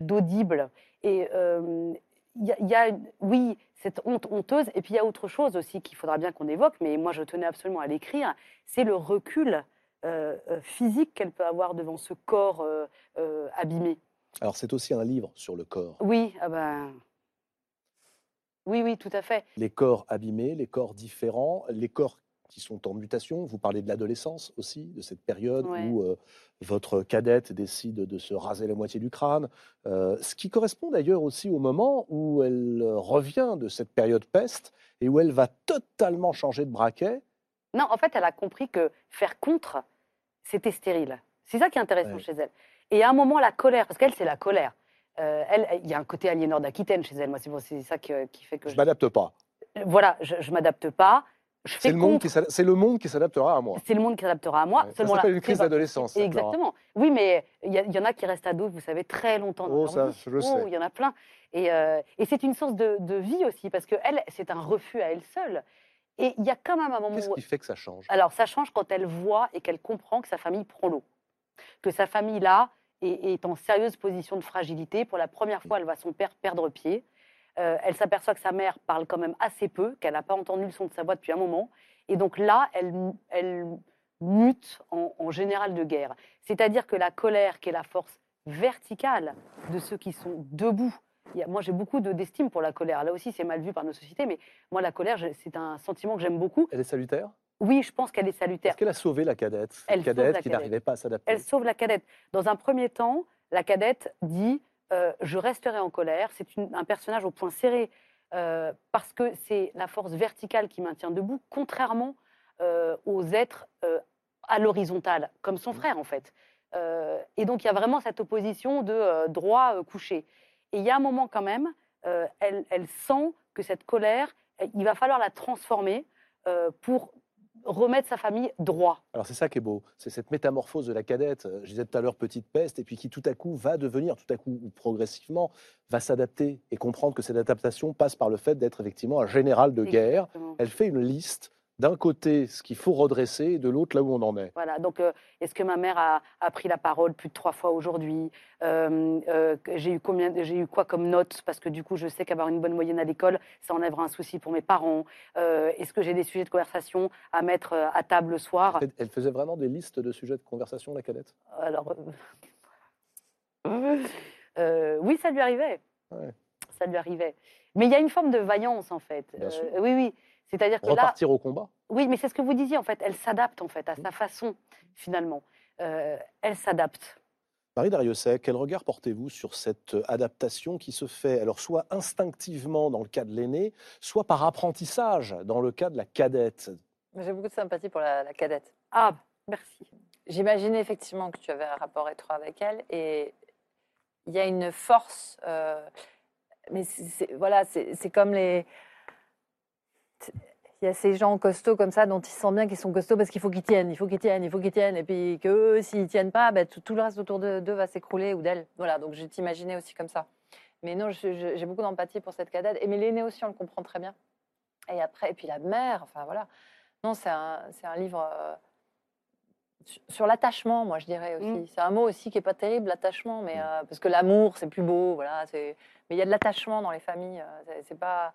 d'audible. Et euh, il y a, il y a une- oui, cette honte honteuse, et puis il y a autre chose aussi qu'il faudra bien qu'on évoque, mais moi je tenais absolument à l'écrire, c'est le recul euh, euh, physique qu'elle peut avoir devant ce corps euh, abîmé. Alors c'est aussi un livre sur le corps. Oui, ah ben... oui, oui, tout à fait. Les corps abîmés, les corps différents, les corps qui sont en mutation. Vous parlez de l'adolescence aussi, de cette période Ouais. où euh, votre cadette décide de se raser la moitié du crâne. Euh, ce qui correspond d'ailleurs aussi au moment où elle euh, revient de cette période peste et où elle va totalement changer de braquet. Non, en fait, elle a compris que faire contre, c'était stérile. C'est ça qui est intéressant Ouais. chez elle. Et à un moment, la colère, parce qu'elle, c'est la colère. Euh, elle, il y a un côté Aliénor d'Aquitaine chez elle. Moi, c'est ça qui fait que Je je, m'adapte pas. voilà, je, je m'adapte pas. C'est le, monde contre. qui s'adap- c'est le monde qui s'adaptera à moi. C'est le monde qui s'adaptera à moi. Ouais, Ça s'appelle une crise d'adolescence. Exactement. Oui, mais il y, en a qui restent ados, vous savez, très longtemps dans Oh, ça, vie. je le Oh, sais. il y en a plein. Et, euh, et c'est une source de, de vie aussi, parce que elle, c'est un refus à elle seule. Et il y a quand même un moment Qu'est-ce où... qui fait que ça change? Alors, ça change quand elle voit et qu'elle comprend que sa famille prend l'eau. Que sa famille, là, est, est en sérieuse position de fragilité. Pour la première fois, elle voit son père perdre pied. Euh, elle s'aperçoit que sa mère parle quand même assez peu, qu'elle n'a pas entendu le son de sa voix depuis un moment. Et donc là, elle, elle mute en, en général de guerre. C'est-à-dire que la colère, qui est la force verticale de ceux qui sont debout, moi j'ai beaucoup de- d'estime pour la colère. Là aussi, c'est mal vu par nos sociétés, mais moi, la colère, c'est un sentiment que j'aime beaucoup. Elle est salutaire? Oui, je pense qu'elle est salutaire. Est-ce qu'elle a sauvé la cadette? Elle cadette la qui cadette. n'arrivait pas à s'adapter. Elle sauve la cadette. Dans un premier temps, la cadette dit euh, Je resterai en colère. C'est un personnage au point serré euh, parce que c'est la force verticale qui maintient debout, contrairement euh, aux êtres à l'horizontale, comme son frère en fait. Et donc il y a vraiment cette opposition de droit couché. Et il y a un moment quand même, elle, elle sent que cette colère, il va falloir la transformer pour remettre sa famille droit. Alors c'est ça qui est beau, c'est cette métamorphose de la cadette. Euh, Je disais tout à l'heure petite peste, et puis qui tout à coup va devenir, tout à coup ou progressivement, va s'adapter et comprendre que cette adaptation passe par le fait d'être effectivement un général de guerre. Exactement. Elle fait une liste d'un côté ce qu'il faut redresser et de l'autre là où on en est. Voilà, donc euh, est-ce que ma mère a, a pris la parole plus de trois fois aujourd'hui? Euh, euh, J'ai eu, combien- eu quoi comme notes? Parce que du coup, je sais qu'avoir une bonne moyenne à l'école, ça enlèvera un souci pour mes parents. Est-ce que j'ai des sujets de conversation à mettre à table le soir? Elle- Elle faisait vraiment des listes de sujets de conversation, la cadette? Alors, oui, ça lui arrivait. Ouais. Ça lui arrivait. Mais il y a une forme de vaillance, en fait. Bien sûr. oui, oui. C'est-à-dire que là, Repartir au combat? Oui, mais c'est ce que vous disiez en fait. Elle s'adapte en fait à sa façon finalement. Euh, elle s'adapte. Marie Dariussec, quel regard portez-vous sur cette euh, adaptation qui se fait alors soit instinctivement dans le cas de l'aîné, soit par apprentissage dans le cas de la cadette? J'ai beaucoup de sympathie pour la, la cadette. Ah, merci. J'imaginais effectivement que tu avais un rapport étroit avec elle et il y a une force. euh, mais voilà, c'est c'est comme les. Il y a ces gens costauds comme ça dont ils se sentent bien qu'ils sont costauds parce qu'il faut qu'ils tiennent, il faut qu'ils tiennent, il faut qu'ils tiennent. Et puis que eux, s'ils tiennent pas, ben, tout, tout le reste autour de- d'eux va s'écrouler ou d'elle. Voilà, donc je t'imaginais aussi comme ça. Mais non, j'ai beaucoup d'empathie pour cette cadette. Et mais l'aîné aussi, on le comprend très bien. Et après, et puis la mère, enfin voilà. Non, c'est un, livre euh, sur- l'attachement, moi je dirais aussi. Mm. C'est un mot aussi qui est pas terrible, l'attachement, mais euh, parce que l'amour c'est plus beau, voilà. Mais il y a de l'attachement dans les familles. euh, C'est pas,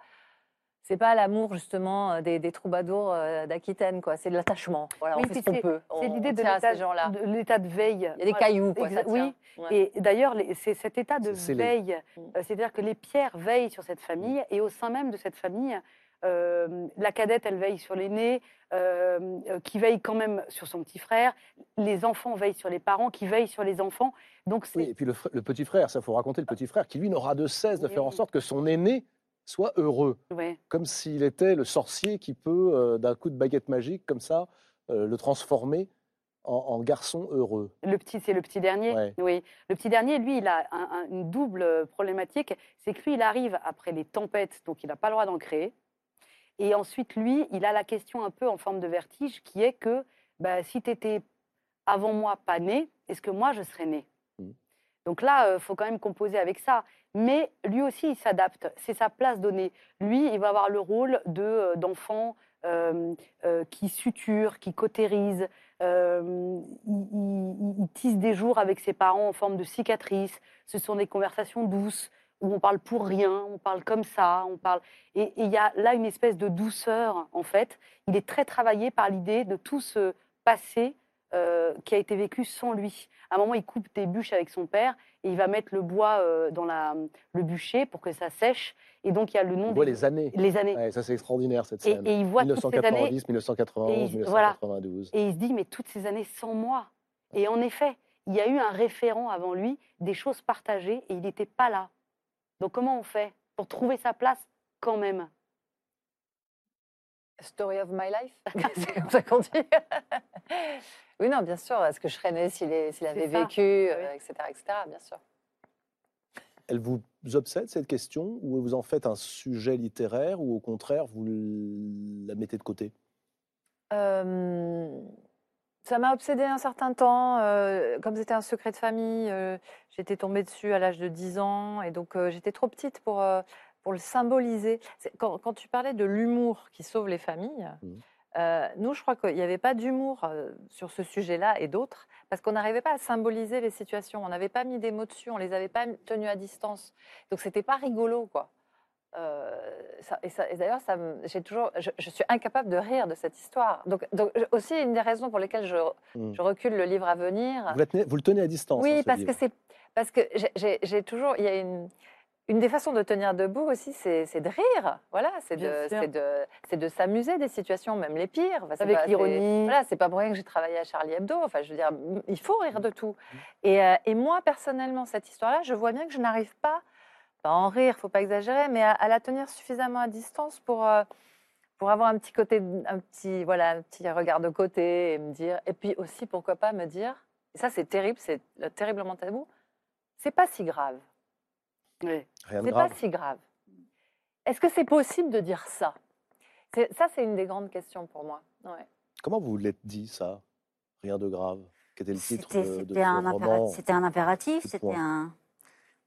c'est pas l'amour justement euh, des, des troubadours euh, d'Aquitaine, quoi. C'est de l'attachement. Voilà, Oui, on fait ce qu'on c'est- peut. C'est l'idée de l'état ces gens-là. de l'état de veille. Il y a des Voilà. cailloux, quoi. ça oui. Ouais. Et d'ailleurs, c'est cet état de veille, Mm. euh, c'est-à-dire que les pierres veillent sur cette famille, et au sein même de cette famille, euh, la cadette, elle veille sur l'aîné, euh, qui veille quand même sur son petit frère. Les enfants veillent sur les parents, qui veillent sur les enfants. Donc Oui, et puis le, petit frère, ça faut raconter le petit frère, qui lui n'aura de cesse de faire en sorte que son aîné soit heureux, ouais. comme s'il était le sorcier qui peut, euh, d'un coup de baguette magique comme ça, euh, le transformer en, en garçon heureux. Le petit, c'est le petit dernier. Ouais. Oui. Le petit dernier, lui, il a un- un- une double problématique. C'est que lui, il arrive après les tempêtes, donc il n'a pas le droit d'en créer. Et ensuite, lui, il a la question un peu en forme de vertige qui est que bah, si tu étais avant moi pas né, est-ce que moi, je serais né? Mhm. Donc là, il faut quand même composer avec ça. Mais lui aussi, il s'adapte. C'est sa place donnée. Lui, il va avoir le rôle de, euh, d'enfant euh, euh, qui suture, qui cautérise, il, tisse des jours avec ses parents en forme de cicatrices. Ce sont des conversations douces où on parle pour rien, on parle comme ça, on parle. Et il y a là une espèce de douceur en fait. Il est très travaillé par l'idée de tout ce passé euh, qui a été vécu sans lui. À un moment, il coupe des bûches avec son père et il va mettre le bois euh, dans la, le bûcher pour que ça sèche. Et donc il y a le nom On voit des les années. les années. Ouais, ça, c'est extraordinaire, cette Et, scène. et il voit toutes ces années 1990, 1991, Et il- voilà. 1992. et il se dit, mais toutes ces années sans moi. Et en effet, il y a eu un référent avant lui, des choses partagées, et il n'était pas là. Donc comment on fait pour trouver sa place quand même? Story of my life, c'est comme ça qu'on dit. oui, non, bien sûr. Est-ce que je serais née s'il avait ça, vécu, euh, etc., etc., bien sûr. Elle vous obsède, cette question, ou vous en faites un sujet littéraire, ou au contraire, vous la mettez de côté? Euh, ça m'a obsédée un certain temps. euh, comme c'était un secret de famille, euh, j'étais tombée dessus à l'âge de 10 ans. Et donc, euh, j'étais trop petite pour, euh, pour le symboliser. Quand, quand tu parlais de l'humour qui sauve les familles, Mhm. Euh, nous, je crois qu'il n'y avait pas d'humour euh, sur ce sujet-là et d'autres, parce qu'on n'arrivait pas à symboliser les situations. On n'avait pas mis des mots dessus, on les avait pas tenues à distance. Donc, c'était pas rigolo, quoi. Euh, ça- et, d'ailleurs, j'ai toujours, je, je suis incapable de rire de cette histoire. Donc, aussi une des raisons pour lesquelles je, Hmm. je recule le livre à venir. vous, la tenez- vous le tenez à distance hein, Oui, ce parce livre. que c'est parce que j'ai toujours, il y a une une des façons de tenir debout aussi, c'est de rire. Voilà, c'est de s'amuser des situations, même les pires. Enfin, Avec l'ironie. Voilà, c'est pas pour rien que j'ai travaillé à Charlie Hebdo. Enfin, je veux dire, il faut rire de tout. Mmh. Et, euh, et moi, personnellement, cette histoire-là, je vois bien que je n'arrive pas, pas à en rire, faut pas exagérer, mais à, à la tenir suffisamment à distance pour, euh, pour avoir un petit côté, un petit, voilà, un petit regard de côté et me dire, et puis aussi, pourquoi pas me dire, et ça c'est terrible, c'est euh, terriblement tabou, c'est pas si grave. Oui. Rien de C'est pas grave. si grave. Est-ce que c'est possible de dire ça? Ça, c'est une des grandes questions pour moi. Ouais. Comment vous l'êtes dit, ça? Rien de grave. Quel était le titre C'était de, de c'était ce un, roman impératif- c'était un impératif, c'était un.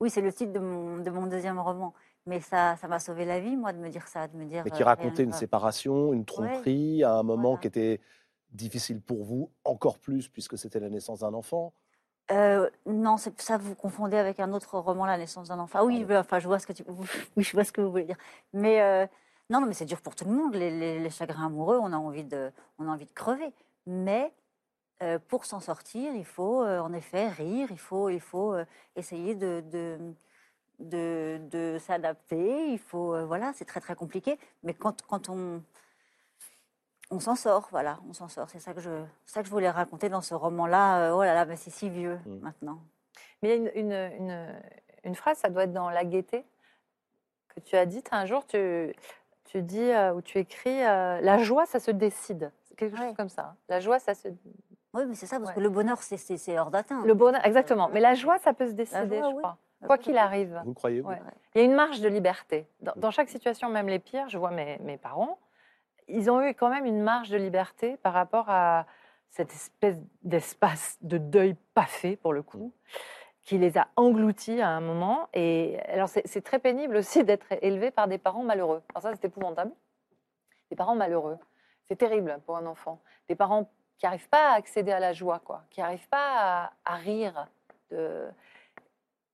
Oui, c'est le titre de mon, de mon deuxième roman. Mais ça, ça m'a sauvé la vie, moi, de me dire ça, de me dire. mais euh, qui rien racontait une grave. séparation, une tromperie, à un moment Voilà. qui était difficile pour vous, encore plus puisque c'était la naissance d'un enfant. Euh, non, c'est ça, vous confondez avec un autre roman, La naissance d'un enfant. Ah oui, enfin, je vois ce que tu, oui, je vois ce que vous voulez dire. Mais euh, non, non, mais c'est dur pour tout le monde. Les, les- les chagrins amoureux, on a envie de, on a envie de crever. Mais euh, pour s'en sortir, il faut euh, en effet rire. Il faut, il faut essayer de, de, de, de s'adapter. Il faut, voilà, c'est très très compliqué. Mais quand, quand on on s'en sort, voilà, on s'en sort. C'est ça que je, ça que je voulais raconter dans ce roman-là. Euh, oh là là, mais c'est si vieux Mm. maintenant. Mais il y a une, une, une- une phrase, ça doit être dans La Gaieté, que tu as dite un jour, tu, tu dis, euh, ou tu écris, euh, la joie, ça se décide. C'est quelque chose comme ça. hein. La joie, ça se... Oui, mais c'est ça, parce Ouais. que le bonheur, c'est, hors d'atteinte. Le bonheur, exactement. Mais la joie, ça peut se décider, joie, je oui. crois. Quoi qu'il arrive. Vous le croyez vous? Ouais. Il y a une marge de liberté. Dans, dans chaque situation, même les pires, je vois mes, mes parents, ils ont eu quand même une marge de liberté par rapport à cette espèce d'espace de deuil pas fait, pour le coup, qui les a engloutis à un moment. Et alors, c'est très pénible aussi d'être élevé par des parents malheureux. Ça, c'est épouvantable. Des parents malheureux. C'est terrible pour un enfant. Des parents qui n'arrivent pas à accéder à la joie, quoi, qui n'arrivent pas à, rire.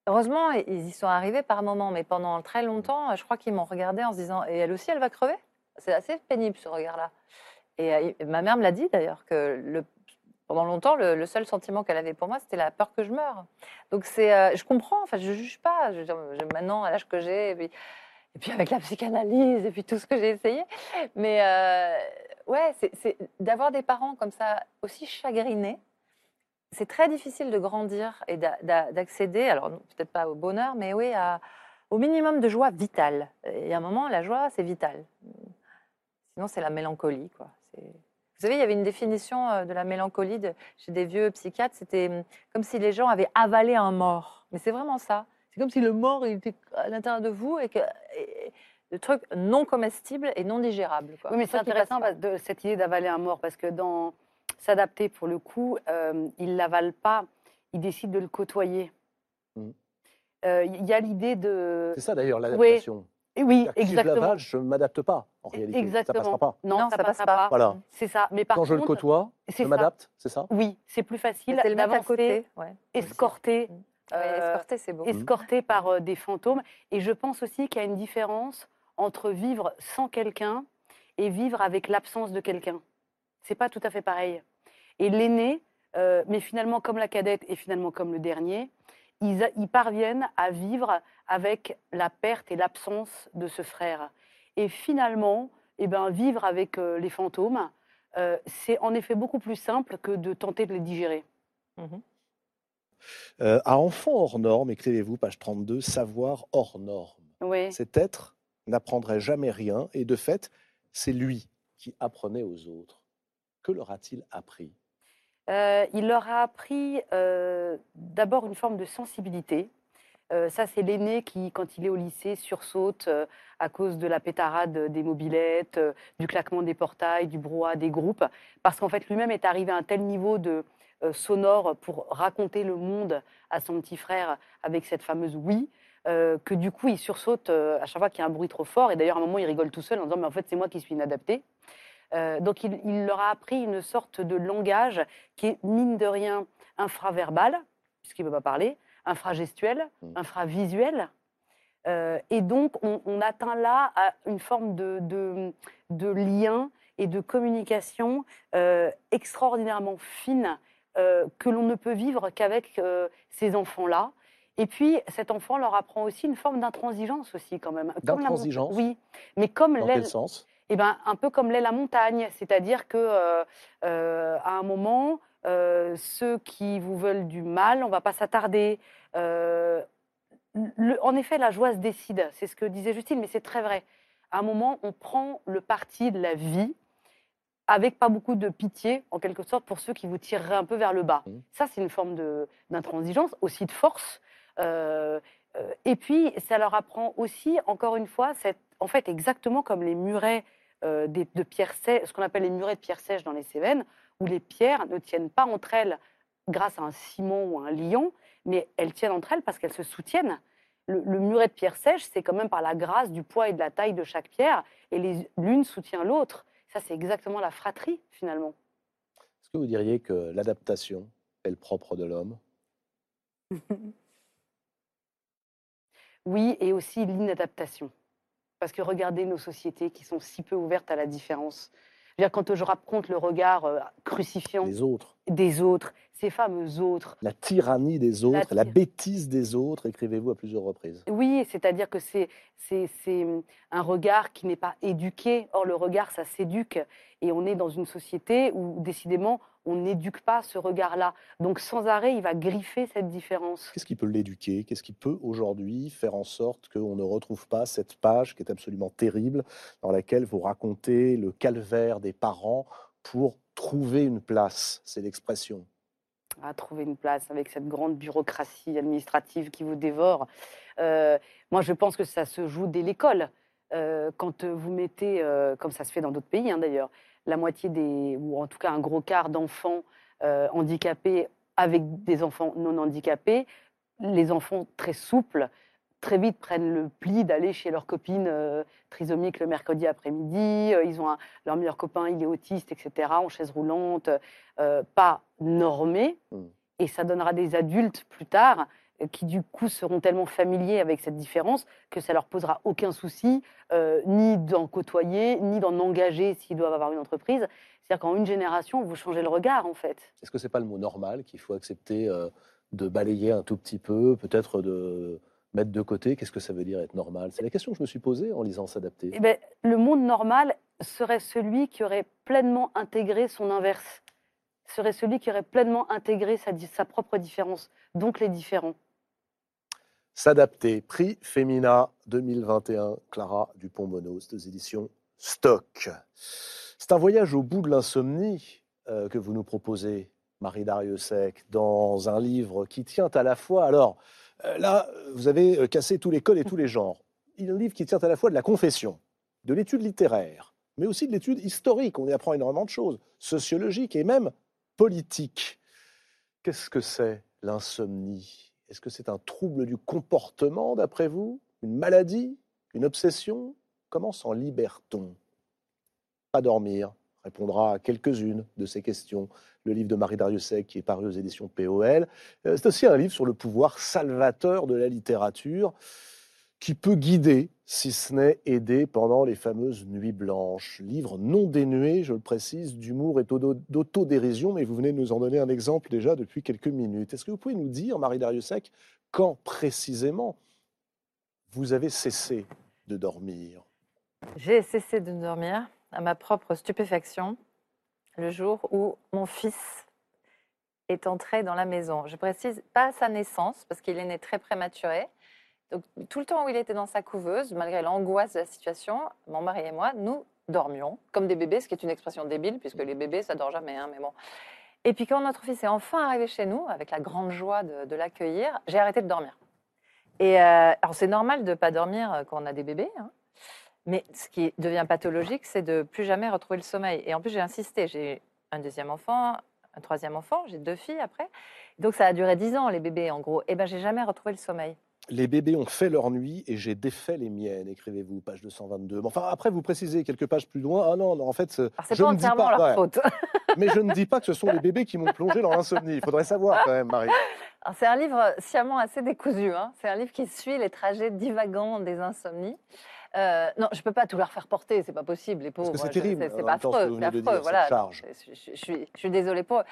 Heureusement, ils y sont arrivés par moments, mais pendant très longtemps, je crois qu'ils m'ont regardé en se disant Et elle aussi, elle va crever? C'est assez pénible ce regard-là. Et euh, ma mère me l'a dit d'ailleurs, que pendant longtemps, le, seul sentiment qu'elle avait pour moi, c'était la peur que je meure. Donc c'est, euh, je comprends, enfin, je ne juge pas. Maintenant, à l'âge que j'ai, et puis, avec la psychanalyse, et puis tout ce que j'ai essayé. Mais euh, ouais, c'est- d'avoir des parents comme ça aussi chagrinés c'est très difficile de grandir et d'a- d'a- d'accéder, alors peut-être pas au bonheur, mais oui, au minimum de joie vitale. Et à un moment, la joie, c'est vital. Sinon, c'est la mélancolie. Quoi. Vous savez, il y avait une définition euh, de la mélancolie de- chez des vieux psychiatres. C'était hum, comme si les gens avaient avalé un mort. Mais c'est vraiment ça. C'est comme si le mort il était à l'intérieur de vous et que et- le truc non comestible et non digérable. quoi. Oui, mais c'est intéressant parce- de cette idée d'avaler un mort, parce que dans s'adapter, pour le coup, euh, il l'avale pas, il décide de le côtoyer. Mhm. Euh, Il y a l'idée de... C'est ça d'ailleurs l'adaptation. Et oui, Si je exactement. l'avale, je ne m'adapte pas en réalité. Exactement. Ça passera pas. Non, Non, ça, ça passe passera pas. pas. Voilà. C'est ça. Mais par Quand je le côtoie, je m'adapte, c'est ça? Oui, c'est plus facile d'avancer. Ouais. escorté, Ouais, euh, c'est beau. escorté par euh, des fantômes. Et je pense aussi qu'il y a une différence entre vivre sans quelqu'un et vivre avec l'absence de quelqu'un. C'est pas tout à fait pareil. Et l'aîné, euh, mais finalement comme la cadette et finalement comme le dernier, ils, a- ils parviennent à vivre avec la perte et l'absence de ce frère. Et finalement, eh ben, vivre avec euh, les fantômes, euh, c'est en effet beaucoup plus simple que de tenter de les digérer. Mhm. Euh, à enfant hors norme, écrivez-vous, page 32, savoir hors norme. Oui. Cet être n'apprendrait jamais rien et de fait, c'est lui qui apprenait aux autres. Que leur a-t-il appris? Euh, il leur a appris euh, d'abord une forme de sensibilité. Euh, ça, c'est l'aîné qui, quand il est au lycée, sursaute euh, à cause de la pétarade des mobilettes, euh, du claquement des portails, du brouhaha des groupes, parce qu'en fait, lui-même est arrivé à un tel niveau de sonore pour raconter le monde à son petit frère avec cette fameuse oui, que du coup, il sursaute à chaque fois qu'il y a un bruit trop fort. Et d'ailleurs, à un moment, il rigole tout seul en disant, mais en fait, c'est moi qui suis inadapté. Donc, il, il leur a appris une sorte de langage qui est, mine de rien, infraverbal, puisqu'il ne peut pas parler, infragestuel, Mm. infravisuel. Euh, et donc, on, on atteint là une forme de, de, de lien et de communication euh, extraordinairement fine euh, que l'on ne peut vivre qu'avec euh, ces enfants-là. Et puis, cet enfant leur apprend aussi une forme d'intransigeance aussi, quand même. D'intransigeance Oui, mais comme Dans l'aile quel sens? Eh ben, un peu comme l'est la montagne, c'est-à-dire que à un moment, euh, ceux qui vous veulent du mal, on va pas s'attarder. Euh, en effet, la joie se décide, c'est ce que disait Justine, mais c'est très vrai. À un moment, on prend le parti de la vie avec pas beaucoup de pitié, en quelque sorte, pour ceux qui vous tireraient un peu vers le bas. Mhm. Ça, c'est une forme d'intransigeance, aussi de force. Euh, euh, et puis, ça leur apprend aussi, encore une fois, cette, en fait, exactement comme les murets euh, des- de pierre sèche, ce qu'on appelle les murets de pierre sèche dans les Cévennes, où les pierres ne tiennent pas entre elles grâce à un ciment ou un lion, mais elles tiennent entre elles parce qu'elles se soutiennent. Le, le muret de pierre sèche, c'est quand même par la grâce du poids et de la taille de chaque pierre, et l'une soutient l'autre. Ça, c'est exactement la fratrie, finalement. Est-ce que vous diriez que l'adaptation est le propre de l'homme? Oui, et aussi l'inadaptation. Parce que regardez nos sociétés qui sont si peu ouvertes à la différence. Je veux dire, quand je raconte le regard euh, crucifiant Les autres des autres, ces fameux autres, La tyrannie des autres, la, tyr- bêtise des autres, écrivez-vous à plusieurs reprises. oui, c'est-à-dire que c'est, hum, un regard qui n'est pas éduqué. Or, le regard, ça s'éduque. Et on est dans une société où, décidément, on n'éduque pas ce regard-là. Donc, sans arrêt, il va griffer cette différence. Qu'est-ce qui peut l'éduquer? Qu'est-ce qui peut aujourd'hui faire en sorte qu'on ne retrouve pas cette page qui est absolument terrible, dans laquelle vous racontez le calvaire des parents pour trouver une place? C'est l'expression. à trouver une place avec cette grande bureaucratie administrative qui vous dévore. Euh, moi, je pense que ça se joue dès l'école. Euh, quand vous mettez, euh, comme ça se fait dans d'autres pays hein, d'ailleurs, la moitié des, ou en tout cas un gros quart d'enfants euh, handicapés avec des enfants non handicapés, les enfants très souples très vite prennent le pli d'aller chez leur copine euh, trisomique le mercredi après-midi. Euh, ils ont un- leur meilleur copain, il est autiste, etc., en chaise roulante, euh, pas normés. Mm. Et ça donnera des adultes plus tard qui, du coup, seront tellement familiers avec cette différence que ça leur posera aucun souci, euh, ni d'en côtoyer, ni d'en engager s'ils doivent avoir une entreprise. C'est-à-dire qu'en une génération, vous changez le regard, en fait. Est-ce que c'est pas le mot normal qu'il faut accepter euh, de balayer un tout petit peu, peut-être de mettre de côté? Qu'est-ce que ça veut dire être normal? C'est la question que je me suis posée en lisant S'adapter. Eh ben, le monde normal serait celui qui aurait pleinement intégré son inverse, serait celui qui aurait pleinement intégré sa, propre différence, donc les différents. S'adapter, prix Femina 2021, Clara Dupont-Monos, des éditions Stock. C'est un voyage au bout de l'insomnie euh, que vous nous proposez, Marie Dariussec, dans un livre qui tient à la fois. Alors, euh, là, vous avez euh, cassé tous les codes et tous les genres. Il est un livre qui tient à la fois de la confession, de l'étude littéraire, mais aussi de l'étude historique. On y apprend énormément de choses, sociologiques et même politiques. Qu'est-ce que c'est l'insomnie? Est-ce que c'est un trouble du comportement, d'après vous? Une maladie? Une obsession? Comment s'en libère-t-on? Pas dormir répondra à quelques-unes de ces questions. Le livre de Marie Dariussec, qui est paru aux éditions POL. Euh, C'est aussi un livre sur le pouvoir salvateur de la littérature, qui peut guider, si ce n'est aider, pendant les fameuses nuits blanches. Livre non dénué, je le précise, d'humour et d'auto- d'autodérision, mais vous venez de nous en donner un exemple déjà depuis quelques minutes. Est-ce que vous pouvez nous dire, Marie Dariussec, quand précisément vous avez cessé de dormir? J'ai cessé de dormir à ma propre stupéfaction le jour où mon fils est entré dans la maison. Je précise pas à sa naissance parce qu'il est né très prématuré. Tout le temps où il était dans sa couveuse, malgré l'angoisse de la situation, mon mari et moi, nous dormions comme des bébés, ce qui est une expression débile puisque les bébés ça dort jamais, hein, mais bon. Et puis quand notre fils est enfin arrivé chez nous, avec la grande joie de, l'accueillir, j'ai arrêté de dormir. Et euh, alors c'est normal de ne pas dormir quand on a des bébés, hein. mais ce qui devient pathologique, c'est de plus jamais retrouver le sommeil. Et en plus, j'ai insisté. J'ai un deuxième enfant, un troisième enfant, j'ai deux filles après. Donc ça a duré dix ans, les bébés, en gros. Et ben, j'ai jamais retrouvé le sommeil. Les bébés ont fait leur nuit et j'ai défait les miennes, écrivez-vous, page 222. Mais Enfin, après, vous précisez quelques pages plus loin. Ah non, non en fait, c'est je pas ne dis pas, leur ouais, faute. mais je ne dis pas que ce sont les bébés qui m'ont plongé dans l'insomnie. Il faudrait savoir quand même, Marie. C'est un livre sciemment assez décousu. hein. C'est un livre qui suit les trajets divagants des insomnies. Euh, non, je peux pas tout leur faire porter, c'est pas possible, les pauvres. c'est terrible, C'est pas affreux, c'est Voilà. charge. Je, je- je suis, je suis désolée pour eux.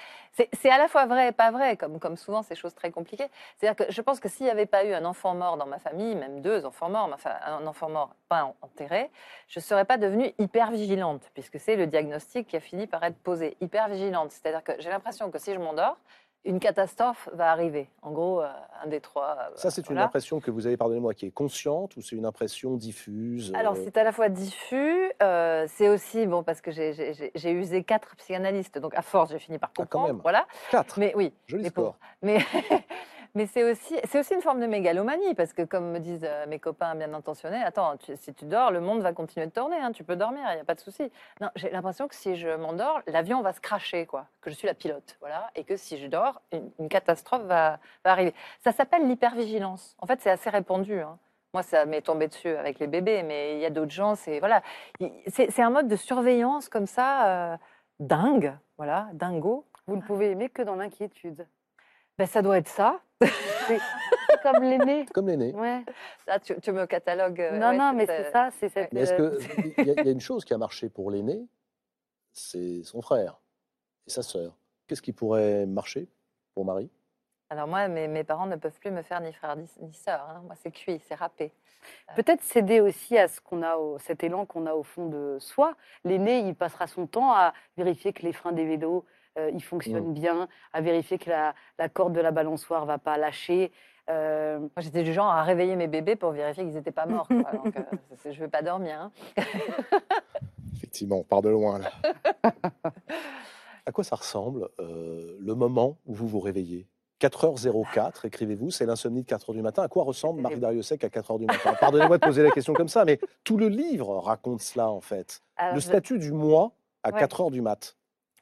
C'est à la fois vrai et pas vrai, comme, comme souvent ces choses très compliquées. C'est-à-dire que je pense que s'il n'y avait pas eu un enfant mort dans ma famille, même deux enfants morts, enfin un enfant mort pas en- enterré, je ne serais pas devenue hyper vigilante, puisque c'est le diagnostic qui a fini par être posé. Hyper vigilante, c'est-à-dire que j'ai l'impression que si je m'endors, une catastrophe va arriver. En gros, euh, un des trois. euh, Ça, c'est une impression que vous avez, pardonnez-moi, qui est consciente ou c'est une impression diffuse Alors, euh, c'est à la fois diffus, euh, c'est aussi, bon, parce que j'ai- usé quatre psychanalystes, donc à force, j'ai fini par Ah, quand comprendre. même. Voilà. Quatre. Mais oui, Joli score. pauvres. Mais, mais c'est aussi, c'est aussi une forme de mégalomanie, parce que comme me disent euh, mes copains bien intentionnés, attends, tu- si tu dors, le monde va continuer de tourner, hein, tu peux dormir, il n'y a pas de souci. Non, j'ai l'impression que si je m'endors, l'avion va se cracher, quoi, que je suis la pilote, voilà, et que si je dors, une, une catastrophe va, va arriver. Ça s'appelle l'hypervigilance. En fait, c'est assez répandu. hein. Moi, ça m'est tombé dessus avec les bébés, mais il y a d'autres gens, c'est voilà, Il- c'est c'est un mode de surveillance comme ça, euh, dingue, voilà, dingo. Vous ne pouvez aimer que dans l'inquiétude. Ben, ça doit être ça. Comme l'aîné. Comme l'aîné. Ouais. Là, tu, tu me catalogues. euh, Non, ouais, non, mais c'est euh, ça, c'est cette. Mais est-ce euh, qu'il y, a- il y a une chose qui a marché pour l'aîné, c'est son frère et sa sœur. Qu'est-ce qui pourrait marcher pour Marie? Alors moi, mes, mes parents ne peuvent plus me faire ni frère ni, ni sœur. hein. Moi, c'est cuit, c'est râpé. Peut-être céder aussi à ce qu'on a, au- cet élan qu'on a au fond de soi. L'aîné, il passera son temps à vérifier que les freins des vélos, euh, ils fonctionnent bien, à vérifier que la, la corde de la balançoire va pas lâcher. Euh, Moi, j'étais du genre à réveiller mes bébés pour vérifier qu'ils n'étaient pas morts. quoi. Donc, euh, je ne vais pas dormir. hein. Effectivement, on part de loin là. à quoi ça ressemble euh, le moment où vous vous réveillez? 4h04, écrivez-vous, c'est l'insomnie de 4h du matin. À quoi ressemble Marie Dariussec à 4h du matin? Pardonnez-moi de poser la question comme ça, mais tout le livre raconte cela en fait. Alors, Le je- statut du moi à Ouais. 4h du mat.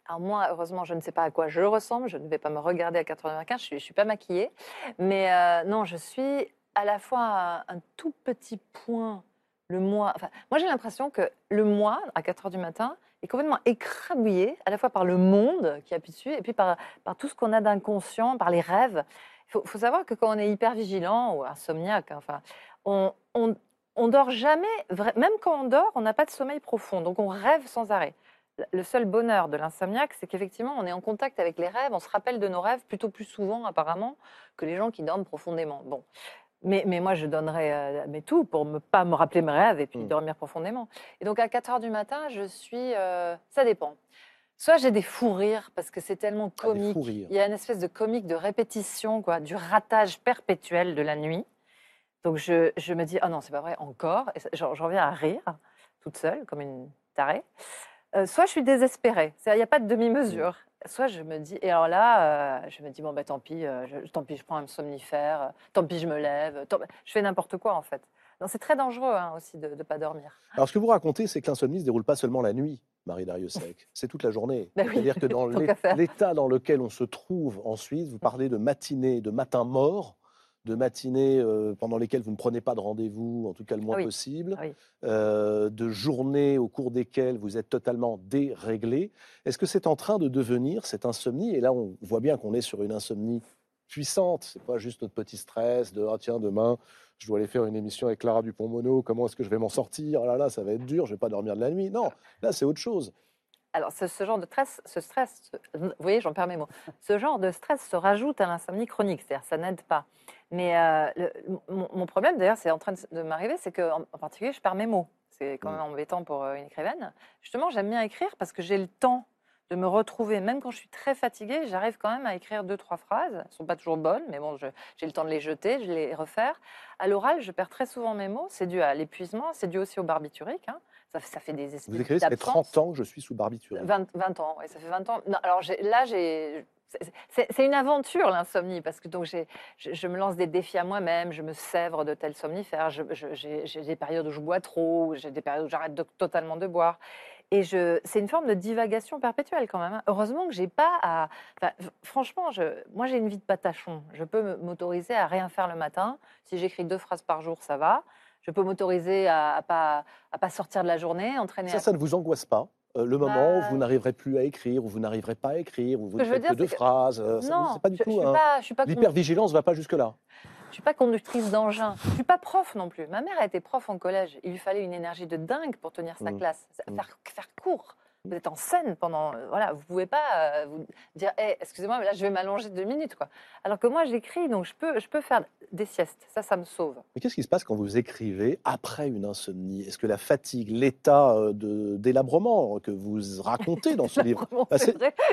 Alors moi, heureusement, je ne sais pas à quoi je ressemble. Je ne vais pas me regarder à 95. Je ne suis, pas maquillée. Mais euh, non, je suis à la fois un, tout petit point, le moi. Moi, j'ai l'impression que le moi, à 4 heures du matin, est complètement écrabouillé, à la fois par le monde qui appuie dessus, et puis par, par tout ce qu'on a d'inconscient, par les rêves. Il faut, faut savoir que quand on est hyper vigilant ou insomniaque, enfin, on, on, on dort jamais, même quand on dort, on n'a pas de sommeil profond. Donc on rêve sans arrêt le seul bonheur de l'insomniaque, c'est qu'effectivement, on est en contact avec les rêves, on se rappelle de nos rêves plutôt plus souvent, apparemment, que les gens qui dorment profondément. Bon. Mais, mais moi, je donnerais euh, mais tout pour ne pas me rappeler mes rêves et puis Mm. dormir profondément. Et donc, à 4 heures du matin, je suis. euh, ça dépend. Soit j'ai des fous rires parce que c'est tellement Ah, comique. Il y a une espèce de comique de répétition, quoi, du ratage perpétuel de la nuit. Donc je, je me dis, ah non, c'est pas vrai, encore. Et j'en j'en viens à rire, toute seule, comme une tarée. Euh, soit je suis désespérée, il n'y a pas de demi-mesure. Soit je me dis, et alors là, euh, je me dis, bon, bah, tant pis, euh, je, tant pis, je prends un somnifère, tant pis, je me lève, tant- je fais n'importe quoi en fait. C'est très dangereux hein, aussi de ne pas dormir. Alors, ce que vous racontez, c'est que l'insomnie ne se déroule pas seulement la nuit, Marie Dariussec, c'est toute la journée. Ben oui, C'est-à-dire que dans l'état dans lequel on se trouve ensuite, vous parlez de matinée, de matin mort, de matinées euh, pendant lesquelles vous ne prenez pas de rendez-vous, en tout cas le moins Ah oui. possible, Ah oui. euh, de journées au cours desquelles vous êtes totalement déréglé. Est-ce que c'est en train de devenir cette insomnie? Et là, on voit bien qu'on est sur une insomnie puissante. C'est pas juste notre petit stress de ah tiens demain je dois aller faire une émission avec Clara Dupont-Mono. Comment est-ce que je vais m'en sortir? Oh là là, ça va être dur. Je vais pas dormir de la nuit. Non, là c'est autre chose. Alors, ce, ce genre de stress, ce stress, vous voyez, j'en perds mes mots. Ce genre de stress se rajoute à l'insomnie chronique, c'est-à-dire ça n'aide pas. Mais euh, le- mon, mon problème, d'ailleurs, c'est en train de, de m'arriver, c'est que en, en particulier, je perds mes mots. C'est quand même embêtant pour euh, une écrivaine. Justement, j'aime bien écrire parce que j'ai le temps de me retrouver, même quand je suis très fatiguée, j'arrive quand même à écrire deux, trois phrases. Elles ne sont pas toujours bonnes, mais bon, j'ai le temps de les jeter, je les refaire. À l'oral, je perds très souvent mes mots. C'est dû à l'épuisement, c'est dû aussi au barbiturique. hein. Ça, ça fait des espèces Vous écrivez, ça fait d'absence. 30 ans que je suis sous barbiturique. 20, 20 ans, oui, ça fait 20 ans. Non, alors là, j'ai. C'est- une aventure l'insomnie parce que donc je, je me lance des défis à moi-même, je me sèvre de tels somnifères, j'ai des périodes où je bois trop, j'ai des périodes où j'arrête totalement de boire. Et c'est une forme de divagation perpétuelle quand même. hein. Heureusement que j'ai pas à. enfin, franchement, je, moi j'ai une vie de patachon. Je peux m'autoriser à rien faire le matin. Si j'écris deux phrases par jour, ça va. Je peux m'autoriser à, à pas à pas sortir de la journée, entraîner. Ça, à- ça ne vous angoisse pas? Euh, le moment où Bah, vous n'arriverez plus à écrire, où vous n'arriverez pas à écrire, où vous ne faites que deux que- phrases. euh, non, c'est pas du je, tout. hein. L'hypervigilance ne va pas jusque-là. Je suis pas conductrice d'engin. Je suis pas prof non plus. Ma mère a été prof en collège. Il lui fallait une énergie de dingue pour tenir sa Mm. classe, Mm. faire, faire court. Vous êtes en scène pendant, euh, voilà, vous pouvez pas euh, vous dire, Eh, excusez-moi, mais là je vais m'allonger deux minutes, quoi. Alors que moi j'écris, donc je peux, je peux faire des siestes. Ça, ça me sauve. Mais qu'est-ce qui se passe quand vous écrivez après une insomnie? Est-ce que la fatigue, l'état euh, de délabrement que vous racontez dans ce livre? Bah.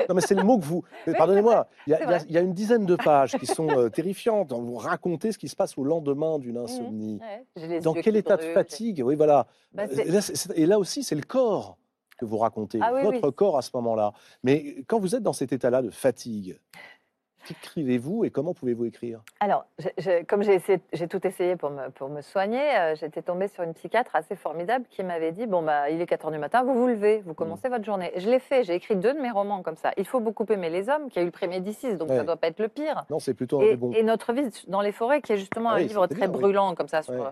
Non, mais c'est le mot que vous. Pardonnez-moi, il y, a- y y une dizaine de pages qui sont euh, terrifiantes. Vous racontez ce qui se passe au lendemain d'une insomnie. Ouais, j'ai les Dans quel état de fatigue? Oui, voilà. Bah, et là aussi, c'est le corps que vous racontez, Ah oui, votre oui. corps à ce moment-là. Mais quand vous êtes dans cet état-là de fatigue, qu'écrivez-vous et comment pouvez-vous écrire? Alors, comme j'ai tout essayé pour me, pour me soigner, euh, j'étais tombée sur une psychiatre assez formidable qui m'avait dit bon bah il est 4 heures du matin, vous vous levez, Mmh. vous commencez votre journée. Je l'ai fait, j'ai écrit deux de mes romans comme ça. Il faut beaucoup aimer les hommes, qui a eu le prix Médicis, donc Ouais. ça doit pas être le pire. Non, c'est plutôt un Et, bons. et Notre vie dans les forêts, qui est justement Ah un oui, livre très bien, oui. brûlant comme ça. sur- Ouais.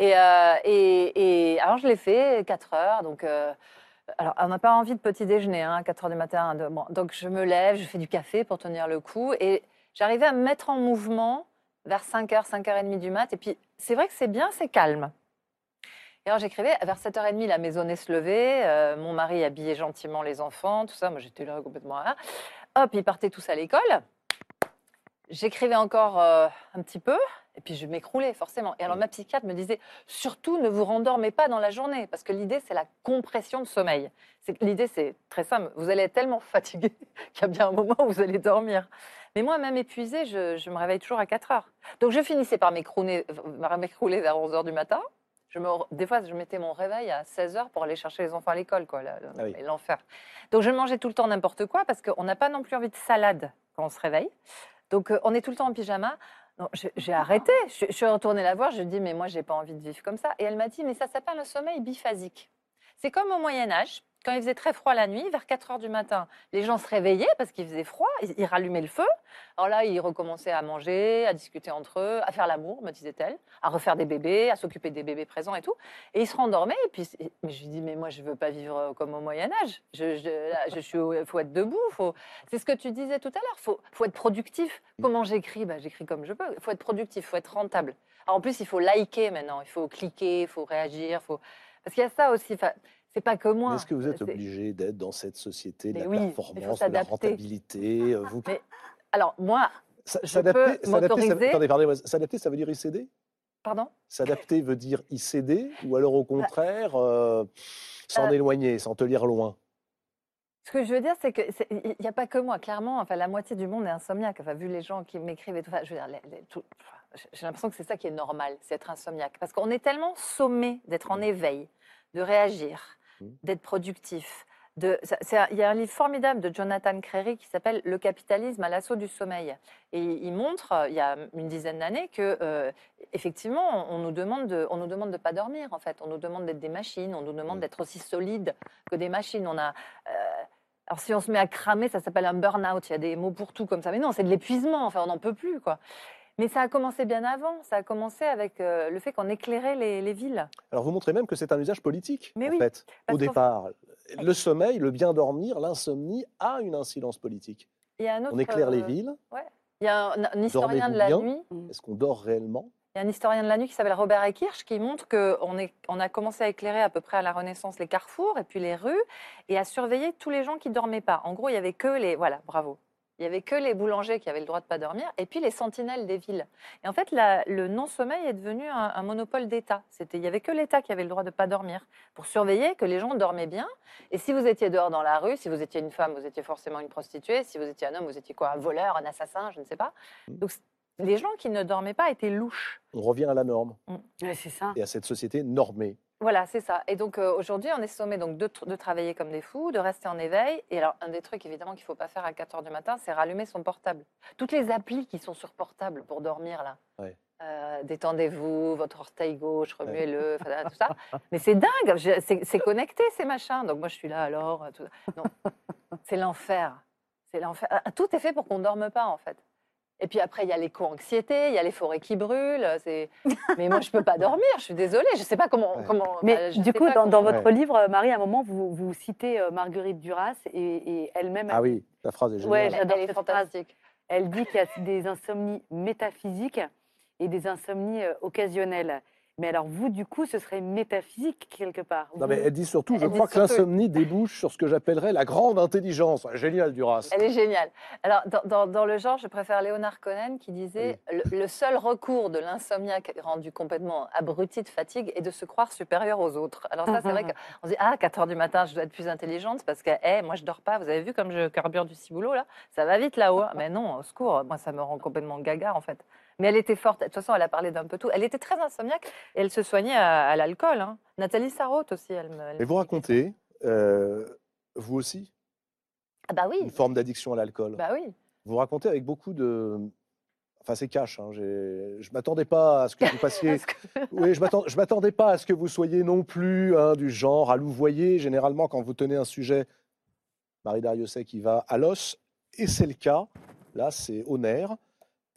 Et, euh, et, et alors je l'ai fait 4 heures, donc. euh, alors, on n'a pas envie de petit déjeuner à 4 heures du matin. de- donc, je me lève, je fais du café pour tenir le coup. Et j'arrivais à me mettre en mouvement vers 5h, 5h30 du mat. Et puis, c'est vrai que c'est bien, c'est calme. Et alors, j'écrivais, vers 7h30, la maisonnée se levait, euh, mon mari habillait gentiment les enfants, tout ça. Moi, j'étais là complètement. hein. Hop, ils partaient tous à l'école. J'écrivais encore euh, un petit peu, et puis je m'écroulais forcément. Et alors, ma psychiatre me disait, surtout, ne vous rendormez pas dans la journée, parce que l'idée, c'est la compression de sommeil. L'idée, c'est très simple. Vous allez être tellement fatigué qu'il y a bien un moment où vous allez dormir. Mais moi, même épuisée, je, je me réveille toujours à 4 heures. Donc, je finissais par m'écrouler vers 11 heures du matin. Je me, des fois, je mettais mon réveil à 16 heures pour aller chercher les enfants à l'école, quoi, Ah oui. l'enfer. Donc, je mangeais tout le temps n'importe quoi parce qu'on n'a pas non plus envie de salade quand on se réveille. Donc, euh, on est tout le temps en pyjama. Non, j'ai arrêté. Je, suis retournée la voir. Je lui ai dit, mais moi, j'ai pas envie de vivre comme ça. Et elle m'a dit, mais ça s'appelle un sommeil biphasique. C'est comme au Moyen-Âge, quand il faisait très froid la nuit, vers 4 heures du matin, les gens se réveillaient parce qu'il faisait froid, ils, rallumaient le feu. Alors là, ils recommençaient à manger, à discuter entre eux, à faire l'amour, me disait-elle, à refaire des bébés, à s'occuper des bébés présents et tout. Et ils se rendormaient. Et puis, mais je lui dis, mais moi, je veux pas vivre euh, comme au Moyen-Âge. Je, je, je au- faut être debout. Faut... C'est ce que tu disais tout à l'heure. Faut, faut être productif. Comment j'écris? Bah, J'écris comme je peux. Il faut être productif, il faut être rentable. En plus, il faut liker maintenant. Il faut cliquer, il faut réagir. Faut... Parce qu'il y a ça aussi. C'est pas que moi. Est-ce que vous êtes obligé d'être dans cette société de Mais la oui, performance, de la rentabilité euh, vous... Mais- Alors, moi, S'adapter, ça, ça veut dire y céder? Pardon? S'adapter veut dire y céder ou alors au contraire euh, s'en Bah Euh, éloigner, s'en tenir loin? Ce que je veux dire, c'est que c'est- il n'y a pas que moi. Clairement, enfin, la moitié du monde est insomniaque. Enfin, vu les gens qui m'écrivent et tout, enfin, je veux dire, les- les- tout- enfin, j'ai l'impression que c'est ça qui est normal, c'est être insomniaque. Parce qu'on est tellement sommé d'être en éveil, de réagir. D'être productif, de- Il y a un livre formidable de Jonathan Crary qui s'appelle Le capitalisme à l'assaut du sommeil. Et il montre, euh, il y a une dizaine d'années, que euh, effectivement, on nous demande de, on nous demande de pas dormir. En fait, on nous demande d'être des machines, on nous demande Mm. d'être aussi solides que des machines. On a, euh, alors si on se met à cramer, ça s'appelle un burn-out. Il y a des mots pour tout comme ça. Mais non, c'est de l'épuisement. Enfin, on n'en peut plus, quoi. Mais ça a commencé bien avant. Ça a commencé avec euh, le fait qu'on éclairait les, les villes. Alors vous montrez même que c'est un usage politique, Mais en oui, fait, au départ. Le sommeil, le bien dormir, l'insomnie a une incidence politique. Il y a un autre, On éclaire les euh, villes. Il y a un, un historien de la nuit. Est-ce qu'on dort réellement? Il y a un historien de la nuit qui s'appelle Robert Ekirch qui montre qu'on on a commencé à éclairer à peu près à la Renaissance les carrefours et puis les rues et à surveiller tous les gens qui dormaient pas. En gros, il y avait que les voilà, bravo. Il y avait que les boulangers qui avaient le droit de pas dormir et puis les sentinelles des villes. Et en fait, la- le non-sommeil est devenu un, un monopole d'État. C'était, il y avait que l'État qui avait le droit de pas dormir pour surveiller que les gens dormaient bien. Et si vous étiez dehors dans la rue, si vous étiez une femme, vous étiez forcément une prostituée. Si vous étiez un homme, vous étiez quoi, un voleur, un assassin, je ne sais pas. Mm. Donc les gens qui ne dormaient pas étaient louches. On revient à la norme Ouais, c'est ça. et à cette société normée. Voilà, c'est ça. Et donc euh, aujourd'hui, on est sommé donc de, tr- de travailler comme des fous, de rester en éveil. Et alors, un des trucs évidemment qu'il ne faut pas faire à 4 heures du matin, c'est rallumer son portable. Toutes les applis qui sont sur portable pour dormir là. Ouais. Euh, détendez-vous, votre orteil gauche, remuez-le, tout ça. Mais c'est dingue, c'est connecté ces machins. Donc moi je suis là alors. euh, tout ça. Non, c'est l'enfer. C'est l'enfer. Ah, Tout est fait pour qu'on ne dorme pas en fait. Et puis après, il y a l'éco-anxiété, il y a les forêts qui brûlent. Mais moi, je peux pas dormir. Je suis désolée. Je sais pas comment. Ouais. comment Mais bah, du coup, dans, votre livre, Marie, à un moment, vous, vous citez euh, Marguerite Duras et, et elle-même, Ah oui, la phrase est géniale. Ouais, elle, j'adore cette phrase. fantastique. elle dit qu'il y a des insomnies métaphysiques et des insomnies euh, occasionnelles. Mais alors vous, du coup, ce serait métaphysique quelque part. Non, mais elle dit surtout, je Elle crois que l'insomnie débouche sur ce que j'appellerais la grande intelligence. Génial, Duras. Elle est géniale. Alors, dans, dans- dans le genre, je préfère Léonard Cohen qui disait le, le seul recours de l'insomniaque rendu complètement abruti de fatigue est de se croire supérieur aux autres. Alors, ça, c'est vrai qu'on se dit Ah, 4 heures du matin, je dois être plus intelligente parce que, eh, moi, je dors pas. Vous avez vu comme je carbure du ciboulot, là? Ça va vite là-haut. hein. Mais non, au secours, moi, ça me rend complètement gaga, en fait. Mais elle était forte. De toute façon, elle a parlé d'un peu tout. Elle était très insomniaque et elle se soignait à, à l'alcool. hein. Nathalie Sarraute aussi, elle me. elle Mais vous racontez, euh, vous aussi, Ah, bah oui. une forme d'addiction à l'alcool? Bah oui. Vous racontez avec beaucoup de. Enfin, c'est cash. Hein. Je m'attendais pas à ce que vous passiez. Que- Oui, je m'attendais pas à ce que vous soyez non plus hein, du genre à louvoyer. Généralement, quand vous tenez un sujet, Marie Dariussec qui va à l'os, et c'est le cas. Là, c'est au nerf.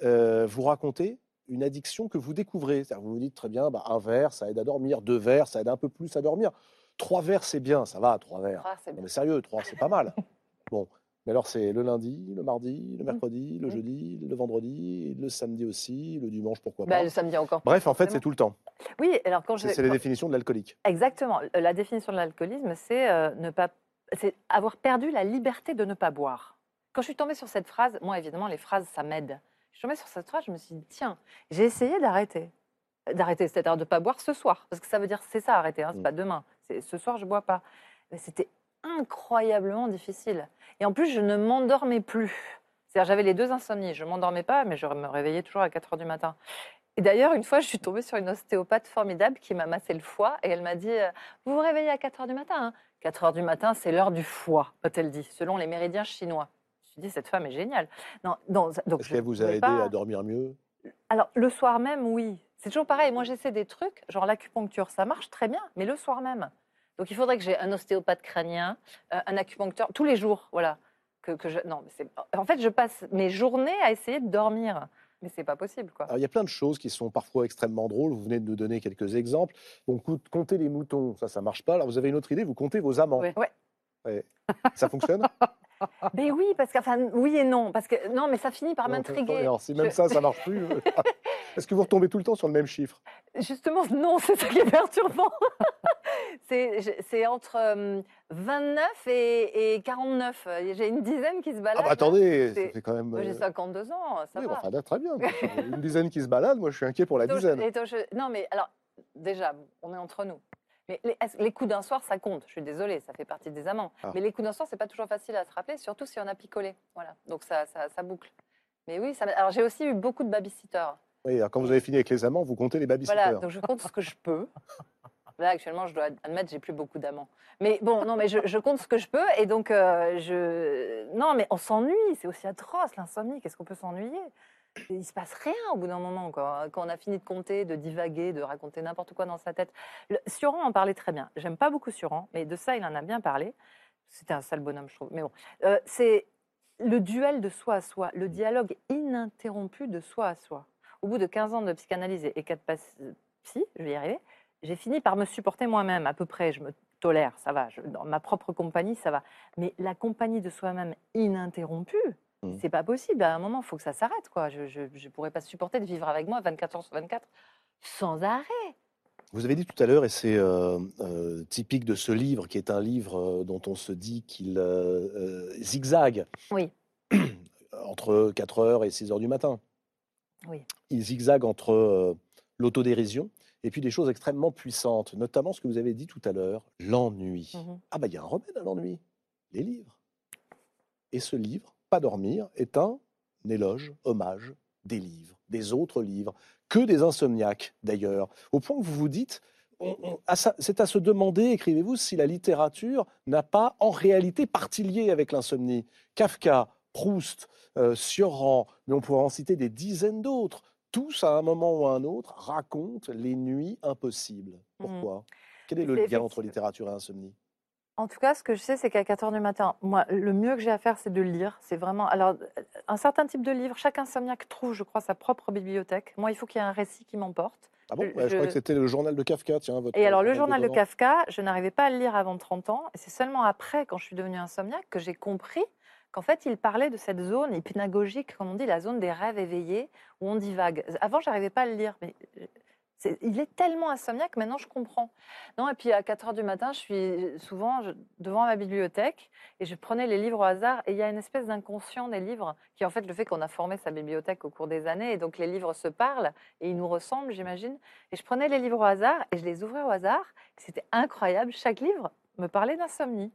Euh, vous racontez une addiction que vous découvrez. Vous vous dites très bien, bah, un verre, ça aide à dormir. Deux verres, ça aide un peu plus à dormir. Trois verres, c'est bien, ça va, trois verres. Ah, Non, mais sérieux, trois, c'est pas mal. Bon, mais alors c'est le lundi, le mardi, le Mmh. mercredi, le Mm. jeudi, le vendredi, le samedi aussi, le dimanche, pourquoi Bah, pas. le samedi encore plus, Bref, en fait, c'est tout le temps. Oui, alors quand je C'est c'est les définitions de l'alcoolique. exactement la définition de l'alcoolisme, c'est euh, ne pas, c'est avoir perdu la liberté de ne pas boire. Quand je suis tombée sur cette phrase, moi évidemment les phrases ça m'aide. Je suis tombée sur cette phrase, je me suis dit tiens, j'ai essayé d'arrêter, d'arrêter, c'est-à-dire de ne pas boire ce soir, parce que ça veut dire c'est ça arrêter, hein, c'est Mm. pas demain, c'est ce soir je bois pas. Mais c'était incroyablement difficile. Et en plus je ne m'endormais plus. C'est-à-dire j'avais les deux insomnies, je m'endormais pas, mais je me réveillais toujours à 4 heures du matin. Et d'ailleurs, une fois, je suis tombée sur une ostéopathe formidable qui m'a massé le foie et elle m'a dit euh, Vous vous réveillez à 4 heures du matin hein? 4 heures du matin, c'est l'heure du foie, a-t-elle dit, selon les méridiens chinois. Je me suis dit Cette femme est géniale. Non, non, donc Est-ce qu'elle vous a aidé pas- à dormir mieux? Alors, le soir même, oui. C'est toujours pareil. Moi, j'essaie des trucs, genre l'acupuncture, ça marche très bien, mais le soir même. Donc, il faudrait que j'ai un ostéopathe crânien, euh, un acupuncteur, tous les jours, voilà. Que, que je... Non, mais c'est... En fait, je passe mes journées à essayer de dormir. Mais c'est pas possible, quoi. Alors, il y a plein de choses qui sont parfois extrêmement drôles. Vous venez de nous donner quelques exemples. Donc, compter les moutons, ça, ça marche pas. Alors, vous avez une autre idée, vous comptez vos amants. Ouais. Ouais. Ouais. Ça fonctionne? Mais oui, parce que, enfin, oui et non. Parce que, non, mais ça finit par m'intriguer. Alors, si même Je- ça, ça marche plus. euh, Est-ce que vous retombez tout le temps sur le même chiffre? Justement, non, c'est ça qui est perturbant. c'est, entre euh, 29 et, et 49. J'ai une dizaine qui se Ah, baladent. bah attendez, c'est- ça fait quand même. J'ai euh, 52 ans, ça oui, va. enfin, là, très bien. Une dizaine qui se balade, moi, je suis inquiet pour la dizaine. et non, mais alors, déjà, on est entre nous. Mais les, coups d'un soir, ça compte. Je suis désolée, ça fait partie des amants. Ah. Mais les coups d'un soir, c'est pas toujours facile à se rappeler, surtout si on a picolé. Voilà. Donc ça, ça, ça boucle. Mais oui, ça, alors j'ai aussi eu beaucoup de babysitters. Oui, alors, quand vous avez fini avec les amants, vous comptez les babysitters. Voilà, donc je compte ce que je peux. Là, actuellement, je dois admettre, j'ai plus beaucoup d'amants. Mais bon, non, mais je, je compte ce que je peux. Et donc, euh, je. Non, mais on s'ennuie. C'est aussi atroce, l'insomnie. Qu'est-ce qu'on peut s'ennuyer? Il se passe rien au bout d'un moment. Quand on a fini de compter, de divaguer, de raconter n'importe quoi dans sa tête. Le, Suran en parlait très bien. J'aime pas beaucoup Suran, mais de ça, il en a bien parlé. C'était un sale bonhomme, je trouve. Mais bon, Euh, c'est le duel de soi à soi, le dialogue ininterrompu de soi à soi. Au bout de 15 ans de psychanalyse et 4 psy, je vais y arriver, j'ai fini par me supporter moi-même, à peu près. Je me tolère, ça va. Dans ma propre compagnie, ça va. Mais la compagnie de soi-même ininterrompue, Mm. c'est pas possible. À un moment, il faut que ça s'arrête. quoi. Je ne pourrais pas supporter de vivre avec moi 24 heures sur 24 sans arrêt. Vous avez dit tout à l'heure, et c'est euh, euh, typique de ce livre, qui est un livre euh, dont on se dit qu'il euh, zigzague Oui. entre 4 heures et 6 heures du matin. Oui. Il zigzague entre l'autodérision et puis des choses extrêmement puissantes, notamment ce que vous avez dit tout à l'heure, l'ennui. Mhm. Ah bah il y a un remède à l'ennui, les livres. Et ce livre, Pas dormir, est un éloge, hommage des livres, des autres livres, que des insomniaques d'ailleurs, au point que vous vous dites, c'est à se demander, écrivez-vous, si la littérature n'a pas en réalité partie liée avec l'insomnie. Kafka, Proust, euh, Sioran, mais on pourrait en citer des dizaines d'autres. Tous, à un moment ou à un autre, racontent les nuits impossibles. Pourquoi? Quel est le lien entre littérature et insomnie? En tout cas, ce que je sais, c'est qu'à 4 heures du matin, moi, le mieux que j'ai à faire, c'est de lire. C'est vraiment. Alors, un certain type de livre, chaque insomniaque trouve, je crois, sa propre bibliothèque. Moi, il faut qu'il y ait un récit qui m'emporte. Ah bon? Je- Ouais, Je, crois que c'était le journal de Kafka, tiens. Votre Et alors, le journal de. Kafka, je n'arrivais pas à le lire avant 30 ans. Et c'est seulement après, quand je suis devenue insomniaque, que j'ai compris qu'en fait, il parlait de cette zone hypnagogique, comme on dit, la zone des rêves éveillés, où on divague. Avant, j'arrivais pas à le lire. Mais il est tellement insomniaque, maintenant je comprends. Non, et puis à 4 heures du matin, je suis souvent devant ma bibliothèque et je prenais les livres au hasard. Et il y a une espèce d'inconscient des livres qui est en fait le fait qu'on a formé sa bibliothèque au cours des années. Et donc les livres se parlent et ils nous ressemblent, j'imagine. Et je prenais les livres au hasard et je les ouvrais au hasard. C'était incroyable. Chaque livre me parlait d'insomnie.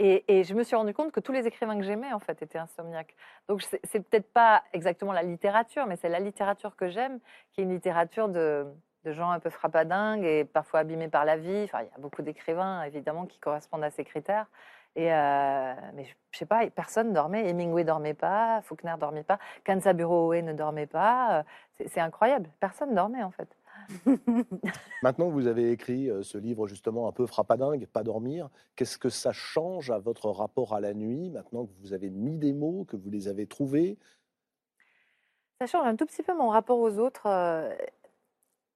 Et, et je me suis rendu compte que tous les écrivains que j'aimais, en fait, étaient insomniaques. Donc, c'est peut-être pas exactement la littérature, mais c'est la littérature que j'aime, qui est une littérature de, de gens un peu frappadingues et parfois abîmés par la vie. Enfin, il y a beaucoup d'écrivains, évidemment, qui correspondent à ces critères. Et euh, mais je, je sais pas, personne dormait. Hemingway dormait pas, Faulkner dormait pas, Kanzaburo ne dormait pas. Euh, C'est c'est incroyable. Personne dormait, en fait. Maintenant que vous avez écrit euh, ce livre justement un peu frappadingue, Pas dormir, qu'est-ce que ça change à votre rapport à la nuit maintenant que vous avez mis des mots, que vous les avez trouvés? Ça change un tout petit peu mon rapport aux autres.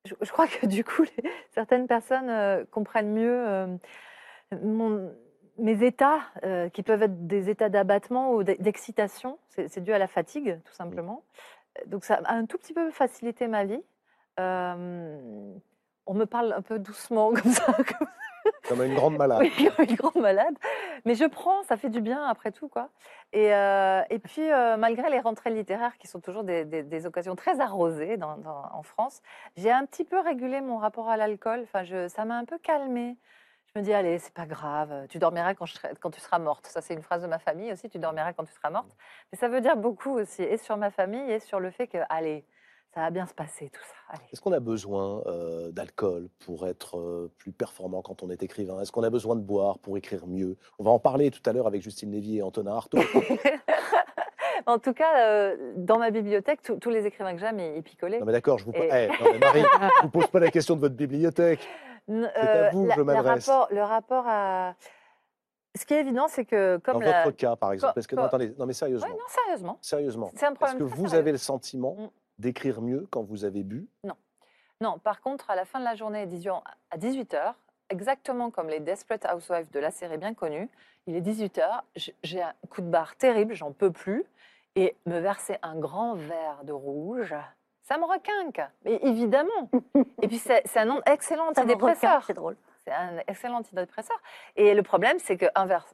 Je, je crois que du coup, les- certaines personnes euh, comprennent mieux euh, mon- mes états, euh, qui peuvent être des états d'abattement ou d'e- d'excitation. C'est dû à la fatigue, tout simplement. Donc ça a un tout petit peu facilité ma vie. On me parle un peu doucement comme ça, comme comme une grande malade oui, comme une grande malade. Mais je prends, ça fait du bien après tout. quoi. Et, euh, et puis, euh, malgré les rentrées littéraires qui sont toujours des, des- des occasions très arrosées dans- dans- en France, j'ai un petit peu régulé mon rapport à l'alcool. Enfin, je, ça m'a un peu calmée. Je me dis, allez, c'est pas grave, tu dormiras quand, je quand tu seras morte. Ça, c'est une phrase de ma famille aussi, tu dormiras quand tu seras morte. Mais ça veut dire beaucoup aussi, et sur ma famille, et sur le fait que, allez, ça va bien se passer tout ça. Est-ce qu'on a besoin euh, d'alcool pour être euh, plus performant quand on est écrivain? Est-ce qu'on a besoin de boire pour écrire mieux? On va en parler tout à l'heure avec Justine Lévy et Antonin Artaud. en tout cas, euh, dans ma bibliothèque, tous- tous les écrivains que j'aime, ils, picolaient. Non mais d'accord, je vous. Et- Eh, non, mais Marie, je vous pose pas la question de votre bibliothèque. N- à vous que je le m'adresse. rapport, le rapport à. Ce qui est évident, c'est que comme Dans la. votre cas, par exemple. Que non, attendez, non mais sérieusement, Ouais, non, sérieusement. sérieusement. C'est un Est-ce que vous sérieux. avez le sentiment Mm. D'écrire mieux quand vous avez bu? Non, par contre, à la fin de la journée, disons à 18h, exactement comme les Desperate Housewives de la série bien connue, il est 18h, j'ai un coup de barre terrible, j'en peux plus, et me verser un grand verre de rouge, ça me requinque, mais évidemment. et puis c'est un excellent antidépresseur. c'est drôle. C'est un excellent antidépresseur. Et le problème, c'est qu'un verre.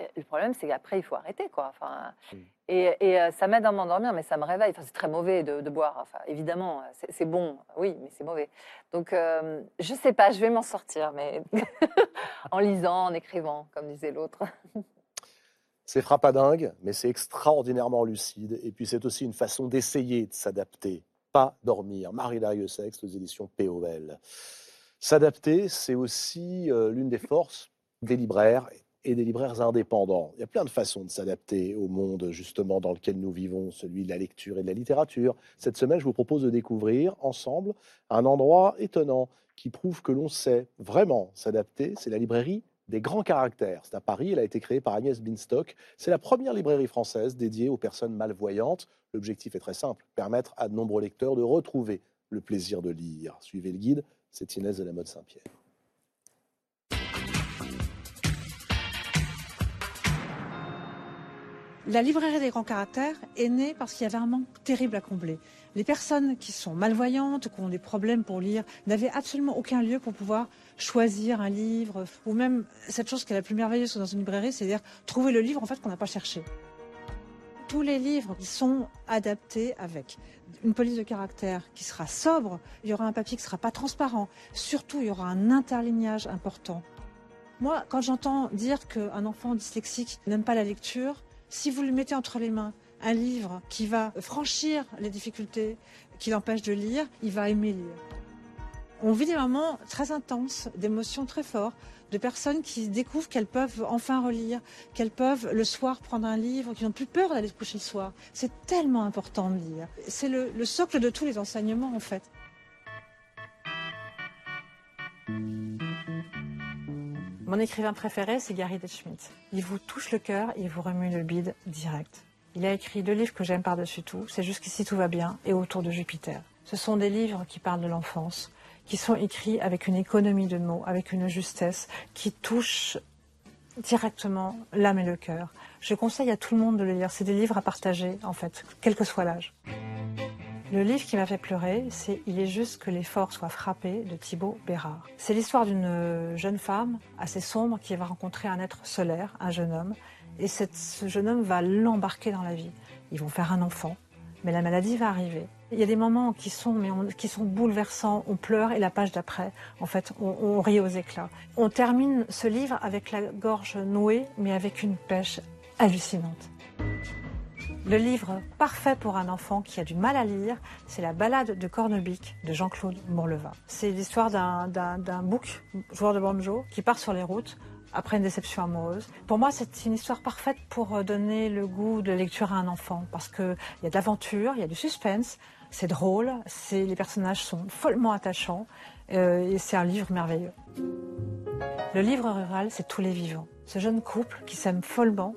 Euh, le problème, c'est qu'après, il faut arrêter, quoi. Enfin, Mm. et et, euh, ça m'aide à m'endormir, mais ça me réveille. Enfin, c'est très mauvais de, de boire. Enfin, évidemment, c'est c'est bon, oui, mais c'est mauvais. Donc, euh, je sais pas, je vais m'en sortir, mais en lisant, en écrivant, comme disait l'autre. C'est frappadingue, mais c'est extraordinairement lucide. Et puis c'est aussi une façon d'essayer de s'adapter. Pas dormir. Marie Dariussec, aux éditions POL. S'adapter, c'est aussi euh, l'une des forces des libraires et des libraires indépendants. Il y a plein de façons de s'adapter au monde justement dans lequel nous vivons, celui de la lecture et de la littérature. Cette semaine, je vous propose de découvrir ensemble un endroit étonnant qui prouve que l'on sait vraiment s'adapter. C'est la librairie des grands caractères. C'est à Paris, elle a été créée par Agnès Binstock. C'est la première librairie française dédiée aux personnes malvoyantes. L'objectif est très simple, permettre à de nombreux lecteurs de retrouver le plaisir de lire. Suivez le guide, c'est Inès de la Mode Saint-Pierre. La librairie des grands caractères est née parce qu'il y avait un manque terrible à combler. Les personnes qui sont malvoyantes, qui ont des problèmes pour lire, n'avaient absolument aucun lieu pour pouvoir choisir un livre, ou même cette chose qui est la plus merveilleuse dans une librairie, c'est-à-dire trouver le livre en fait qu'on n'a pas cherché. Tous les livres sont adaptés avec une police de caractère qui sera sobre, il y aura un papier qui ne sera pas transparent, surtout il y aura un interlignage important. Moi, quand j'entends dire qu'un enfant dyslexique n'aime pas la lecture, si vous lui mettez entre les mains un livre qui va franchir les difficultés qui l'empêchent de lire, il va aimer lire. On vit des moments très intenses, d'émotions très fortes, de personnes qui découvrent qu'elles peuvent enfin relire, qu'elles peuvent le soir prendre un livre, qui n'ont plus peur d'aller se coucher le soir. C'est tellement important de lire. C'est le, le socle de tous les enseignements en fait. Mon écrivain préféré, c'est Gary Schmidt. Il vous touche le cœur il vous remue le bide direct. Il a écrit deux livres que j'aime par-dessus tout. C'est Jusqu'ici tout va bien et Autour de Jupiter. Ce sont des livres qui parlent de l'enfance, qui sont écrits avec une économie de mots, avec une justesse, qui touchent directement l'âme et le cœur. Je conseille à tout le monde de le lire. C'est des livres à partager, en fait, quel que soit l'âge. Le livre qui m'a fait pleurer, c'est Il est juste que l'effort soit frappé de Thibaut Bérard. C'est l'histoire d'une jeune femme assez sombre qui va rencontrer un être solaire, un jeune homme, et ce jeune homme va l'embarquer dans la vie. Ils vont faire un enfant, mais la maladie va arriver. Il y a des moments qui sont, mais qui sont bouleversants, on pleure et la page d'après, en fait, on rit aux éclats. On termine ce livre avec la gorge nouée, mais avec une pêche hallucinante. Le livre parfait pour un enfant qui a du mal à lire, c'est La balade de Cornebic de Jean-Claude Morleva. C'est l'histoire d'un- bouc, joueur de banjo, qui part sur les routes après une déception amoureuse. Pour moi, c'est une histoire parfaite pour euh, donner le goût de lecture à un enfant, parce qu'il y a de l'aventure, il y a du suspense, c'est drôle, les personnages sont follement attachants, euh, et c'est un livre merveilleux. Le livre rural, c'est tous les vivants. Ce jeune couple qui s'aime follement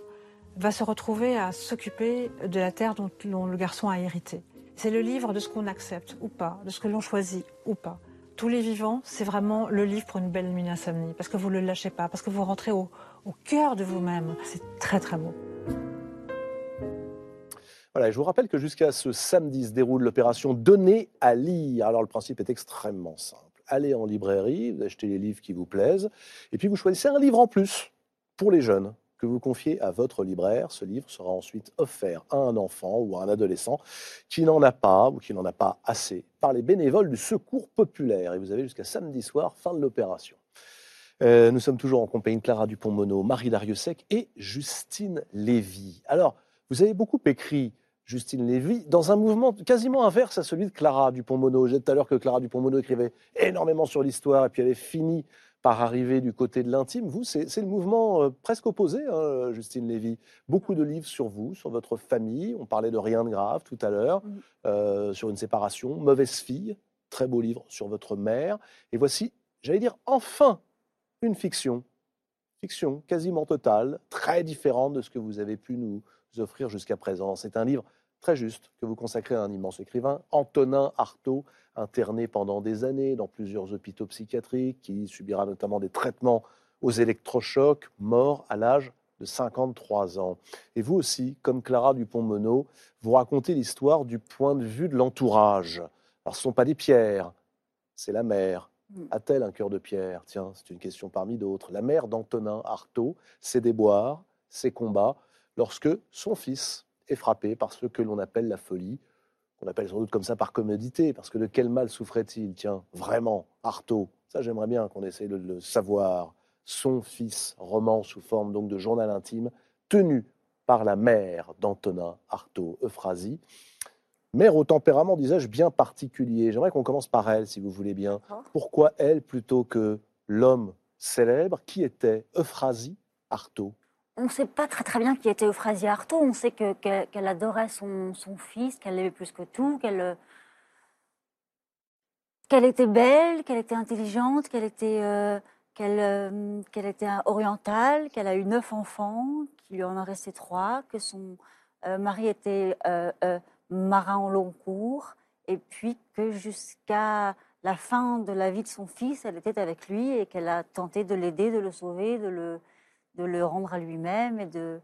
va se retrouver à s'occuper de la terre dont, le garçon a hérité. C'est le livre de ce qu'on accepte ou pas, de ce que l'on choisit ou pas. Tous les vivants, c'est vraiment le livre pour une belle nuit d'insomnie, parce que vous ne le lâchez pas, parce que vous rentrez au, cœur de vous-même. C'est très très beau. Voilà, je vous rappelle que jusqu'à ce samedi se déroule l'opération Donner à lire. Alors le principe est extrêmement simple. Allez en librairie, vous achetez les livres qui vous plaisent, et puis vous choisissez un livre en plus pour les jeunes que vous confiez à votre libraire. Ce livre sera ensuite offert à un enfant ou à un adolescent qui n'en a pas ou qui n'en a pas assez par les bénévoles du Secours populaire. Et vous avez jusqu'à samedi soir, fin de l'opération. Euh, nous sommes toujours en compagnie de Clara Dupont-Mono, Marie Dariussec et Justine Lévy. Alors, vous avez beaucoup écrit, Justine Lévy, dans un mouvement quasiment inverse à celui de Clara Dupont-Mono. J'ai dit tout à l'heure que Clara Dupont-Mono écrivait énormément sur l'histoire et puis avait fini par arriver du côté de l'intime. Vous, c'est le mouvement euh, presque opposé, hein, Justine Lévy. Beaucoup de livres sur vous, sur votre famille. On parlait de Rien de grave tout à l'heure, euh, sur une séparation. Mauvaise fille, très beau livre sur votre mère. Et voici, j'allais dire, enfin, une fiction. Fiction quasiment totale, très différente de ce que vous avez pu nous offrir jusqu'à présent. C'est un livre très juste que vous consacrez à un immense écrivain, Antonin Artaud, interné pendant des années dans plusieurs hôpitaux psychiatriques, qui subira notamment des traitements aux électrochocs, mort à l'âge de 53 ans. Et vous aussi, comme Clara Dupont-Mono, vous racontez l'histoire du point de vue de l'entourage. Alors, ce ne sont pas des pierres, c'est la mère. Mm. A-t-elle un cœur de pierre? Tiens, c'est une question parmi d'autres. La mère d'Antonin Artaud, ses déboires, ses combats, lorsque son fils est frappé par ce que l'on appelle la folie, qu'on appelle sans doute comme ça par commodité, parce que de quel mal souffrait-il? Tiens, vraiment, Artaud, ça j'aimerais bien qu'on essaye de le savoir. Son fils, roman sous forme donc de journal intime, tenu par la mère d'Antonin Artaud, Euphrasie. Mère au tempérament, disais-je, bien particulier. J'aimerais qu'on commence par elle, si vous voulez bien. Pourquoi elle plutôt que l'homme célèbre? Qui était Euphrasie Artaud On ne sait pas très très bien qui était Euphrasie Artaud. On sait que- qu'elle adorait son, son fils, qu'elle l'aimait plus que tout, qu'elle qu'elle était belle, qu'elle était intelligente, qu'elle était, euh, qu'elle euh, qu'elle était orientale, qu'elle a eu neuf enfants, qu'il lui en a resté trois, que son euh, mari était marin au long cours, et puis que jusqu'à la fin de la vie de son fils, elle était avec lui et qu'elle a tenté de l'aider, de le sauver, de le, de le rendre à lui-même et de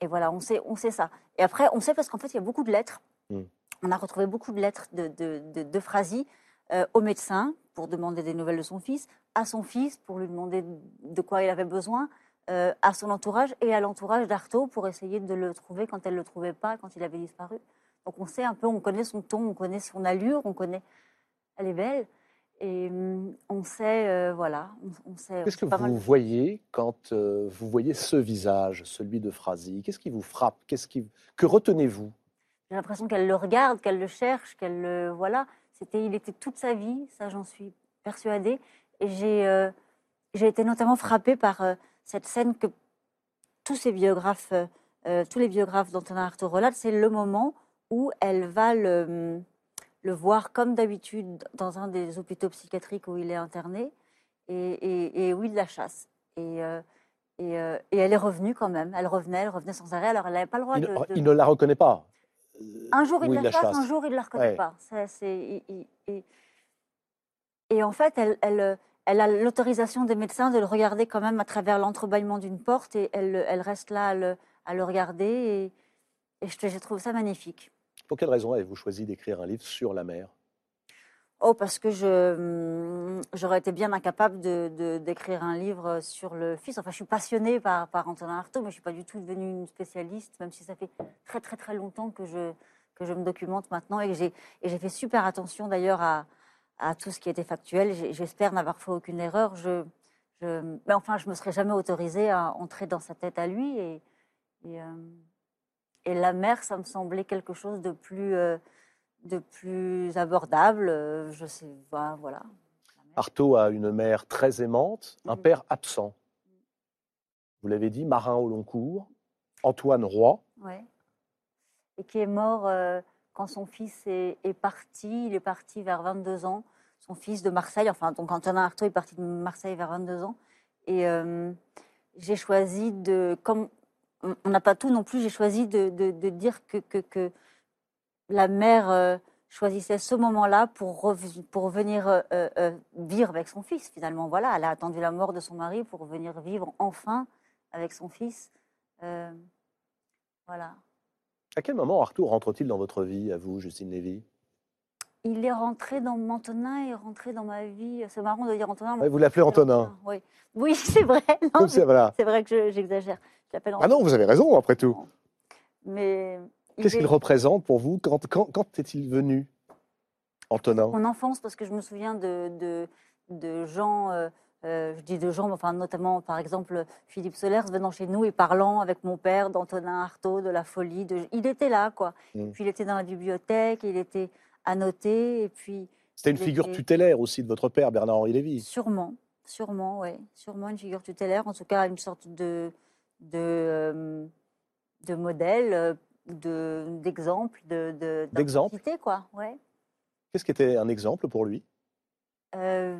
et voilà on sait on sait ça. Et après on sait parce qu'en fait il y a beaucoup de lettres. Mm. on a retrouvé beaucoup de lettres de de, de, d'Euphrasie, euh, au médecin pour demander des nouvelles de son fils à son fils pour lui demander de quoi il avait besoin euh, à son entourage et à l'entourage d'Artaud pour essayer de le trouver quand elle le trouvait pas quand il avait disparu. Donc on sait un peu on connaît son ton on connaît son allure on connaît elle est belle et hum, on sait euh, voilà on, on sait on Qu'est-ce que mal vous de- voyez quand euh, vous voyez ce visage, celui d'Euphrasie Qu'est-ce qui vous frappe? Qu'est-ce qui... Que retenez-vous? J'ai l'impression qu'elle le regarde, qu'elle le cherche, qu'elle le voilà. C'était, il était toute sa vie, ça j'en suis persuadée. Et j'ai, euh, j'ai été notamment frappée par euh, cette scène que tous ces biographes, euh, euh, tous les biographes d'Antonin Artaud relatent, c'est le moment où elle va le, le voir comme d'habitude dans un des hôpitaux psychiatriques où il est interné et, et, et où il la chasse. Et, euh, et, euh, et elle est revenue quand même. Elle revenait, elle revenait sans arrêt. Alors elle n'avait pas le droit il, de, il ne la reconnaît pas. Euh, un jour il la chasse, un jour il ne la reconnaît Ouais. pas. Ça, il- Et en fait, elle, elle, elle a l'autorisation des médecins de le regarder quand même à travers l'entrebâillement d'une porte et elle, elle reste là à le, à le regarder. Et, et je, je trouve ça magnifique. Pour quelle raison avez-vous choisi d'écrire un livre sur la mer? Oh, parce que hum, j'aurais été bien incapable d'écrire un livre sur le fils. Enfin, je suis passionnée par, Antonin Artaud, mais je ne suis pas du tout devenue une spécialiste, même si ça fait très très très longtemps que je, que je me documente maintenant et j'ai, et j'ai fait super attention d'ailleurs à, tout ce qui était factuel. J'espère n'avoir fait aucune erreur. Je, mais enfin, je ne me serais jamais autorisée à entrer dans sa tête à lui. Et, euh, et la mer, ça me semblait quelque chose de plus... euh, de plus abordable. euh, Je sais, voilà. voilà. Artaud a une mère très aimante, un Mhm. père absent. Vous l'avez dit, marin au long cours. Antoine Roy, Ouais. Et qui est mort euh, quand son fils est, est parti. Il est parti vers 22 ans. Son fils de Marseille, enfin, donc Antonin Artaud est parti de Marseille vers 22 ans. Et j'ai choisi de, comme on n'a pas tout non plus, j'ai choisi de, dire que, la mère euh, choisissait ce moment-là pour, pour venir euh, euh, vivre avec son fils, finalement. Voilà, elle a attendu la mort de son mari pour venir vivre enfin avec son fils. Voilà. à quel moment Artaud rentre-t-il dans votre vie, à vous, Justine Lévy? Il est rentré dans Antonin, il est rentré dans ma vie. C'est marrant de dire Antonin. Ouais, Vous l'appelez Antonin. Oui, oui c'est vrai. Voilà. c'est vrai que je- j'exagère. Je Ah non, vous avez raison, après tout. Mais Qu'est-ce est- qu'il représente pour vous Quand, quand, quand est-il venu, Antonin? Mon enfance, parce que je me souviens de, de, de gens, euh, euh, je dis de gens, enfin notamment par exemple Philippe Solers venant chez nous et parlant avec mon père d'Antonin Artaud, de la folie. De... Il était là, quoi. Mm. Puis il était dans la bibliothèque, il était annoté, et puis C'était une figure était- tutélaire aussi de votre père, Bernard-Henri Lévy. Sûrement, sûrement, oui. Sûrement une figure tutélaire, en tout cas une sorte de, de, euh, de modèle, euh, de, d'exemple, de, de, D'exemple quoi. Ouais. Qu'est-ce qui était un exemple pour lui? Euh,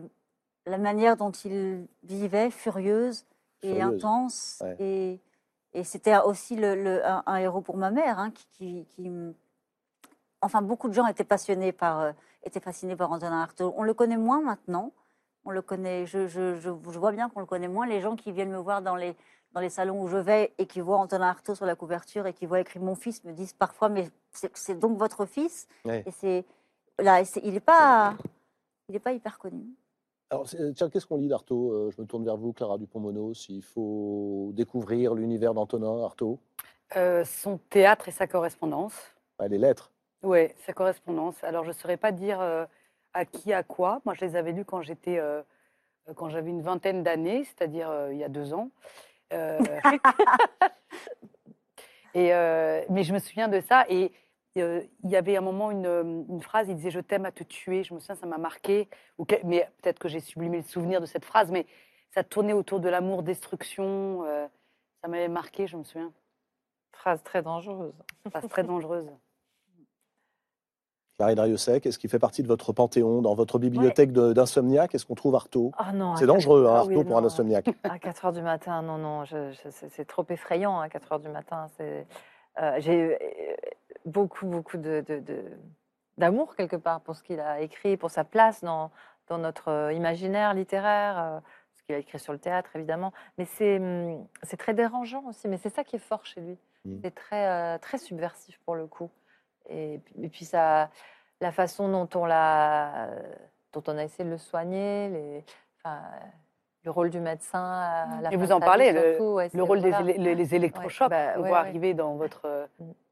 la manière dont il vivait, furieuse et Furieuse. intense. Ouais. Et, et c'était aussi le, le- un, un héros pour ma mère, hein, qui, qui- qui Enfin, beaucoup de gens étaient passionnés par, euh, étaient fascinés par Antonin Artaud. On le connaît moins maintenant. On le connaît. Je, je- je- je vois bien qu'on le connaît moins. Les gens qui viennent me voir dans les dans les salons où je vais et qui voient Antonin Artaud sur la couverture et qui voient écrit mon fils me disent parfois mais c'est donc votre fils? Et c'est là il n'est pas il est pas hyper connu. Alors, c'est- tiens, qu'est-ce qu'on lit d'Artaud? Euh, Je me tourne vers vous, Clara Dupont-Mono, s'il faut découvrir l'univers d'Antonin Artaud. Euh, son théâtre et sa correspondance. Ah, les lettres. Oui, sa correspondance. Alors, je ne saurais pas dire euh, à qui, à quoi. Moi, je les avais lus quand j'étais, euh, quand j'avais une vingtaine d'années, c'est-à-dire euh, il y a deux ans. Et, mais je me souviens de ça. Et il y avait un moment une, une phrase, il disait Je t'aime à te tuer. Je me souviens, ça m'a marqué. Ou mais peut-être que j'ai sublimé le souvenir de cette phrase, mais ça tournait autour de l'amour, destruction. ça m'avait marqué, je me souviens. Phrase très dangereuse. Phrase très dangereuse. Clarisse Dariussec, est-ce qu'il fait partie de votre panthéon, dans votre bibliothèque d'insomniaque? Est-ce qu'on trouve Artaud? Ah C'est dangereux, hein, ah Artaud, oui, pour un insomniaque. À 4 heures du matin, non, non, c'est trop effrayant à 4 heures du matin. euh, J'ai euh, beaucoup, beaucoup de- d'amour quelque part pour ce qu'il a écrit, pour sa place dans, dans notre euh, imaginaire littéraire, euh, ce qu'il a écrit sur le théâtre évidemment. Mais c'est hum, c'est très dérangeant aussi, mais c'est ça qui est fort chez lui. Mm. C'est très, euh, très subversif pour le coup. Et, puis- et puis ça, la façon dont on, l'a, dont on a essayé de le soigner, les, enfin, le rôle du médecin à la Et vous en parlez, le- surtout, ouais, Le c'est- rôle des élé- les, les électrochocs bah, ouais, voit ouais. arriver dans votre euh,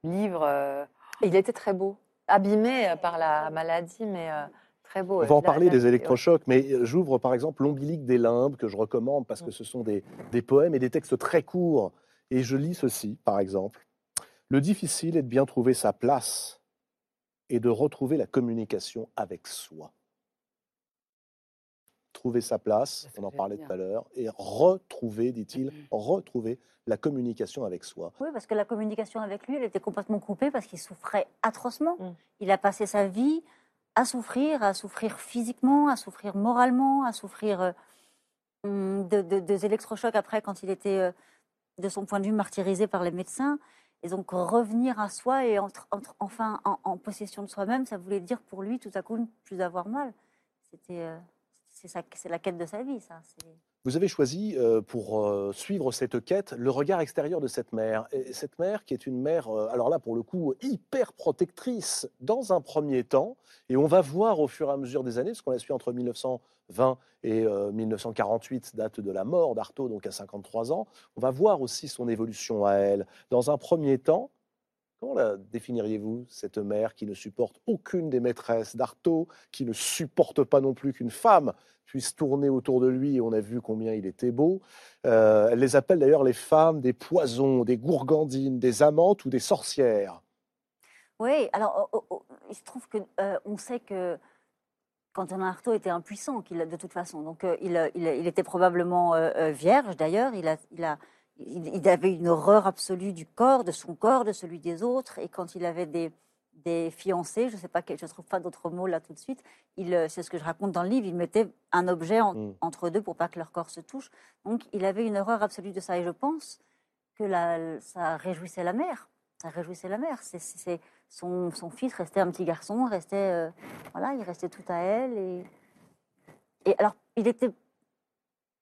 livre. euh, Et Il était très beau, abîmé euh, par la maladie, mais euh, très beau. On va en parler des électrochocs, mais euh, j'ouvre par exemple L'ombilique des limbes, que je recommande parce que ce sont des, des poèmes et des textes très courts. Et je lis ceci, par exemple. Le difficile est de bien trouver sa place et de retrouver la communication avec soi. Trouver sa place, on en parlait tout à l'heure, et retrouver, dit-il, retrouver la communication avec soi. Oui, parce que la communication avec lui, elle était complètement coupée parce qu'il souffrait atrocement. Mm. Il a passé sa vie à souffrir, à souffrir physiquement, à souffrir moralement, à souffrir euh, de, de- des électrochocs après quand il était, euh, de son point de vue, martyrisé par les médecins. Et donc revenir à soi et entre, enfin en, possession de soi-même, ça voulait dire pour lui tout à coup ne plus avoir mal. C'était, euh, c'est la quête de sa vie, ça. C'est- Vous avez choisi euh, pour euh, suivre cette quête le regard extérieur de cette mère. Et cette mère qui est une mère, euh, alors là pour le coup, hyper protectrice dans un premier temps. Et on va voir au fur et à mesure des années, parce qu'on la suit entre 1920 et euh, 1948, date de la mort d'Artaud, donc à 53 ans. On va voir aussi son évolution à elle. Dans un premier temps, comment la définiriez-vous, cette mère qui ne supporte aucune des maîtresses d'Artaud, qui ne supporte pas non plus qu'une femme puisse tourner autour de lui, on a vu combien il était beau. Euh, elle les appelle d'ailleurs les femmes des poisons, des gourgandines, des amantes ou des sorcières? Oui, alors oh, oh, oh, il se trouve que euh, sait que Quentin Artaud était impuissant, de toute façon. Donc euh, il, était probablement vierge d'ailleurs. Il, a, il, avait une horreur absolue du corps, de son corps, de celui des autres. Et quand il avait des, des fiancés, je sais pas, je trouve pas d'autres mots là tout de suite. Il, euh, c'est ce que je raconte dans le livre. Il mettait un objet en- Mm. entre deux pour pas que leur corps se touche. Donc il avait une horreur absolue de ça. Et je pense que la, ça réjouissait la mère. Ça réjouissait la mère. C'est, c'est- c'est- son, son fils restait un petit garçon, restait, euh, voilà, il restait tout à elle. Et, et alors, il était.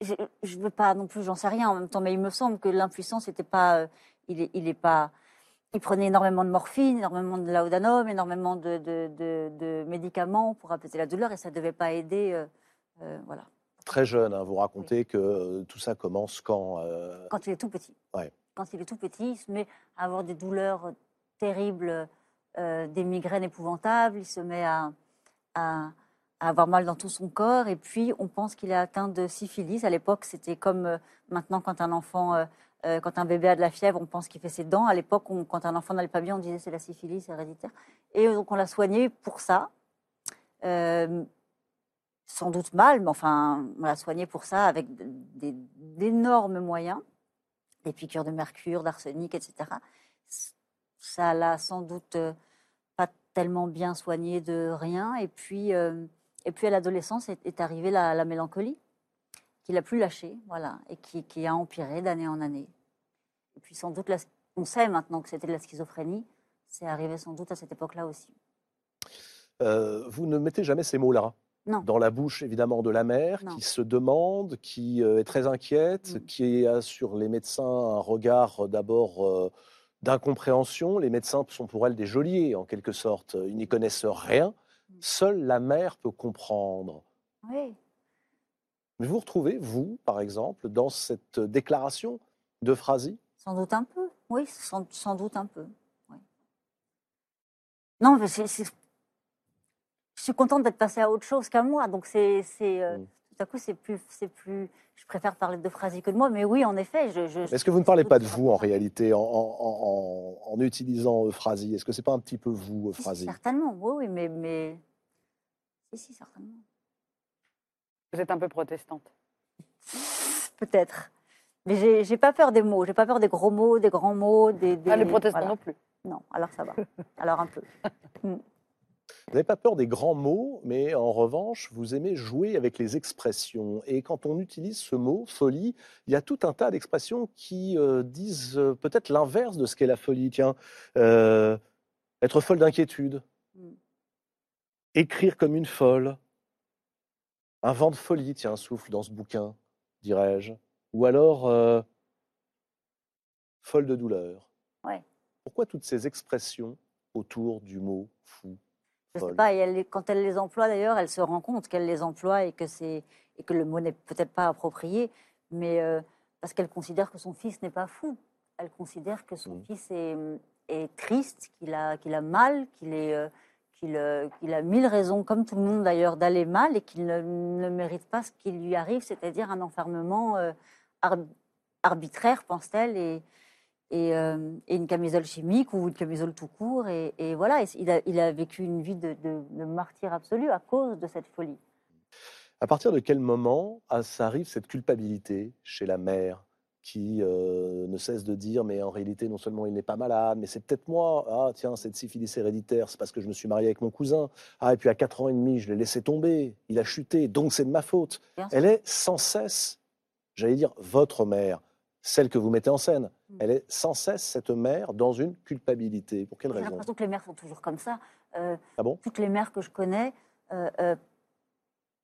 Je ne veux pas non plus, j'en sais rien en même temps, mais il me semble que l'impuissance n'était pas. euh, il, est, il est pas. Il prenait énormément de morphine, énormément de laudanum, énormément de, de, de- de médicaments pour apaiser la douleur, et ça ne devait pas aider. euh, euh, voilà, Très jeune, hein, vous racontez que tout ça commence quand euh, quand il est tout petit. Ouais. Quand il est tout petit, il se met à avoir des douleurs terribles, des migraines épouvantables, il se met à, à- à avoir mal dans tout son corps, et puis on pense qu'il est atteint de syphilis. À l'époque, c'était comme euh, maintenant quand un enfant, euh, euh, quand un bébé a de la fièvre, on pense qu'il fait ses dents. À l'époque, quand un enfant n'allait pas bien, on disait c'est la syphilis héréditaire. Et donc on l'a soigné pour ça. Sans doute mal, mais enfin, on l'a soigné pour ça avec d'énormes moyens, des piqûres de mercure, d'arsenic, etc. Ça l'a sans doute pas tellement bien soigné de rien. Et puis, et puis à l'adolescence est, est arrivée la, la mélancolie, qui l'a plus lâché, voilà, et qui, qui a empiré d'année en année. Et puis sans doute, la- on sait maintenant que c'était de la schizophrénie. C'est arrivé sans doute à cette époque-là aussi. euh, vous ne mettez jamais ces mots-là Non. dans la bouche évidemment de la mère Non. qui se demande, qui euh, est très inquiète, Mm. qui a sur les médecins un regard euh, d'abord euh, d'incompréhension. Les médecins sont pour elle des geôliers en quelque sorte. Ils n'y connaissent rien. Seule la mère peut comprendre. Oui. Mais vous retrouvez, vous, par exemple, dans cette déclaration de Sans doute un peu, oui, sans, sans doute un peu. oui. Non, mais c'est- je suis contente d'être passée à autre chose qu'à moi, donc c'est, c'est, euh, Mm. Tout à coup, c'est plus, c'est plus. Je préfère parler de Phrasy que de moi, mais oui, en effet. Je, je- Est-ce que vous ne parlez pas de vous en réalité en, en- en- en utilisant Euphrasie Est-ce que c'est pas un petit peu vous, Si, si, Euphrasie certainement, oui, oui, mais, mais. Si, si, certainement. Vous êtes un peu protestante. Peut-être. Mais j'ai j'ai pas peur des mots, j'ai pas peur des gros mots, des grands mots, des. des- Ah, les protestants voilà. non plus. Non, alors ça va. Alors un peu. Vous n'avez pas peur des grands mots, mais en revanche, vous aimez jouer avec les expressions. Et quand on utilise ce mot, folie, il y a tout un tas d'expressions qui euh, disent euh, peut-être l'inverse de ce qu'est la folie. Tiens, euh, être folle d'inquiétude, Mm. écrire comme une folle, un vent de folie, tiens, souffle dans ce bouquin, dirais-je. Ou alors, folle de douleur. Ouais. Pourquoi toutes ces expressions autour du mot fou? Je sais pas, et elle les- quand elle les emploie d'ailleurs, elle se rend compte qu'elle les emploie et que, c'est, et que le mot n'est peut-être pas approprié, mais euh, parce qu'elle considère que son fils n'est pas fou. Elle considère que son Mhm. fils est, est triste, qu'il a, qu'il a mal, qu'il, est, euh, qu'il, euh, qu'il a mille raisons, comme tout le monde d'ailleurs, d'aller mal et qu'il ne, ne mérite pas ce qui lui arrive, c'est-à-dire un enfermement euh, ar- arbitraire, pense-t-elle, et, et, euh, et une camisole chimique ou une camisole tout court. Et, et voilà, et il, a, il a vécu une vie de, de- de martyr absolu à cause de cette folie. À partir de quel moment ah, ça arrive cette culpabilité chez la mère qui euh, ne cesse de dire mais en réalité non seulement il n'est pas malade mais c'est peut-être moi. Ah tiens cette syphilis héréditaire c'est parce que je me suis marié avec mon cousin. Ah et puis à 4 ans et demi je l'ai laissé tomber. Il a chuté donc c'est de ma faute. Elle est sans cesse j'allais dire votre mère celle que vous mettez en scène Mm. elle est sans cesse cette mère dans une culpabilité pour quelle J'ai raison l'impression que les mères sont toujours comme ça. Euh, Ah bon toutes les mères que je connais euh, euh,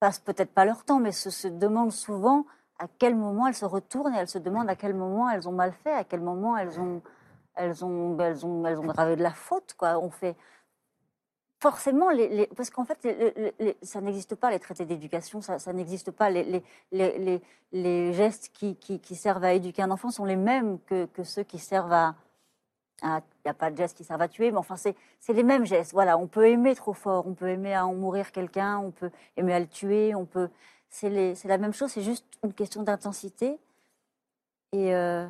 passent peut-être pas leur temps, mais se, se demandent souvent à quel moment elles se retournent et elles se demandent à quel moment elles ont mal fait, à quel moment elles ont, elles ont, elles ont, elles ont gravé de la faute. Quoi. On fait forcément, parce qu'en fait, ça n'existe pas les traités d'éducation, ça, n'existe pas. Les, gestes qui, servent à éduquer un enfant sont les mêmes que, ceux qui servent à. Il n'y a pas de gestes qui servent à tuer, mais enfin, c'est les mêmes gestes. Voilà, on peut aimer trop fort, on peut aimer à en mourir quelqu'un, on peut aimer à le tuer, on peut. C'est la même chose, c'est juste une question d'intensité. Et, euh,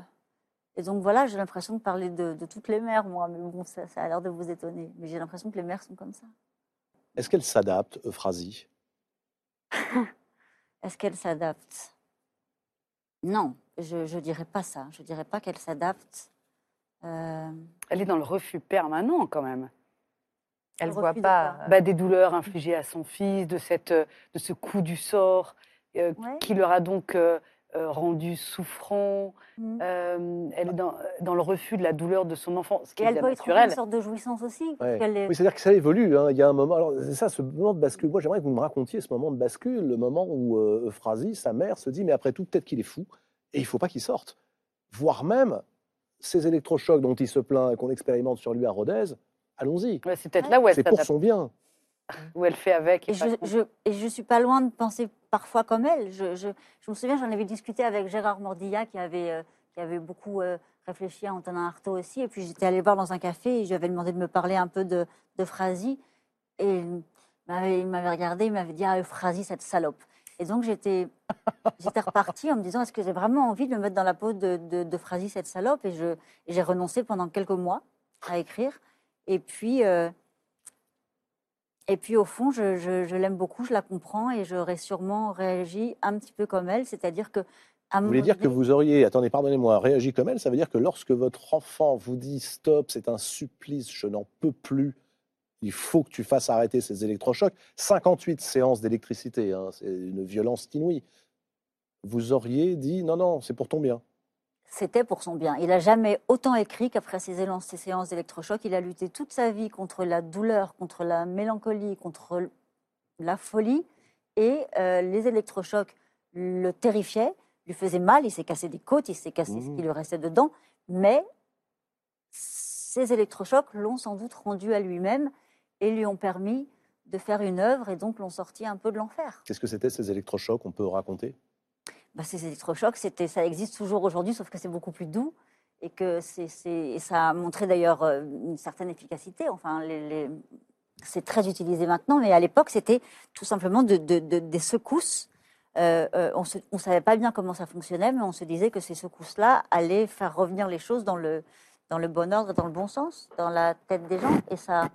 et donc voilà, j'ai l'impression de parler de, de toutes les mères, moi, mais bon, ça, ça a l'air de vous étonner. Mais j'ai l'impression que les mères sont comme ça. est-ce qu'elle s'adapte Euphrasie? Est-ce qu'elle s'adapte Non, je ne dirais pas ça. Je dirais pas qu'elle s'adapte. Euh, Elle est dans le refus permanent quand même. Elle Le voit de pas. Bah, des douleurs infligées à son fils, de, cette, euh, de ce coup du sort euh, Ouais. qui leur a donc euh, euh, rendu souffrant. Mhm. Euh, elle est dans, dans le refus de la douleur de son enfant, ce qui Et est elle peut trouver une sorte de jouissance aussi. Ouais. est- Oui, c'est-à-dire que ça évolue. hein. Il y a un moment. Alors, c'est ça, ce moment de bascule. Moi, j'aimerais que vous me racontiez ce moment de bascule, le moment où euh, Euphrasie, sa mère, se dit Mais après tout, peut-être qu'il est fou et il ne faut pas qu'il sorte. Voire même ces électrochocs dont il se plaint et qu'on expérimente sur lui à Rodez, allons-y. Ouais, c'est peut-être là où elle C'est pour son bien. Où elle fait avec. Et et je, je, et je suis pas loin de penser parfois comme elle. Je, je, je me souviens, j'en avais discuté avec Gérard Mordilla qui avait, euh, qui avait beaucoup euh, réfléchi à Antonin Artaud aussi. Et puis j'étais allée voir dans un café et je lui avais demandé de me parler un peu de, de. Et il m'avait, regardé, il m'avait dit Ah, Phrasy, cette salope. Et donc j'étais, repartie en me disant Est-ce que j'ai vraiment envie de me mettre dans la peau de, de, cette salope? Et j'ai renoncé pendant quelques mois à écrire. Et puis. euh, et puis au fond, je, je- je l'aime beaucoup, je la comprends et j'aurais sûrement réagi un petit peu comme elle, c'est-à-dire que Vous voulez dire que vous auriez, attendez, pardonnez-moi, réagi comme elle, ça veut dire que lorsque votre enfant vous dit stop, c'est un supplice, je n'en peux plus, il faut que tu fasses arrêter ces électrochocs, 58 séances d'électricité, hein, c'est une violence inouïe, vous auriez dit non, non, c'est pour ton bien. C'était pour son bien. Il n'a jamais autant écrit qu'après ces séances d'électrochoc. Il a lutté toute sa vie contre la douleur, contre la mélancolie, contre la folie. Et euh, les électrochocs le terrifiaient, lui faisaient mal. Il s'est cassé des côtes, il s'est cassé ce qui lui restait dedans. Mais ces électrochocs l'ont sans doute rendu à lui-même et lui ont permis de faire une œuvre et donc l'ont sorti un peu de l'enfer. Qu'est-ce que c'était ces électrochocs? On peut raconter? Bah, ces électrochocs, ça existe toujours aujourd'hui, sauf que c'est beaucoup plus doux et que ça a montré d'ailleurs euh, une certaine efficacité. Enfin, c'est très utilisé maintenant, mais à l'époque, c'était tout simplement de- de- de- des secousses euh, euh, on ne savait pas bien comment ça fonctionnait, mais on se disait que ces secousses-là allaient faire revenir les choses dans le, bon ordre dans le bon sens, dans la tête des gens. Et ça,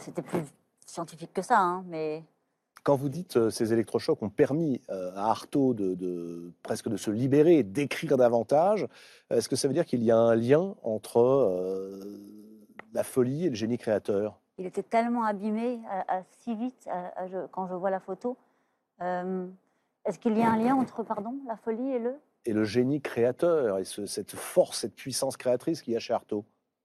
c'était plus scientifique que ça, hein, mais Quand vous dites euh, ces électrochocs ont permis euh, à Artaud de, de- presque de se libérer et d'écrire davantage, est-ce que ça veut dire qu'il y a un lien entre euh, la folie et le génie créateur? Il était tellement abîmé à- à si vite à- à- je- quand je vois la photo. Euh, Est-ce qu'il y a un lien entre pardon, la folie et le? Et le génie créateur et ce- cette force, cette puissance créatrice qu'il y a chez Artaud?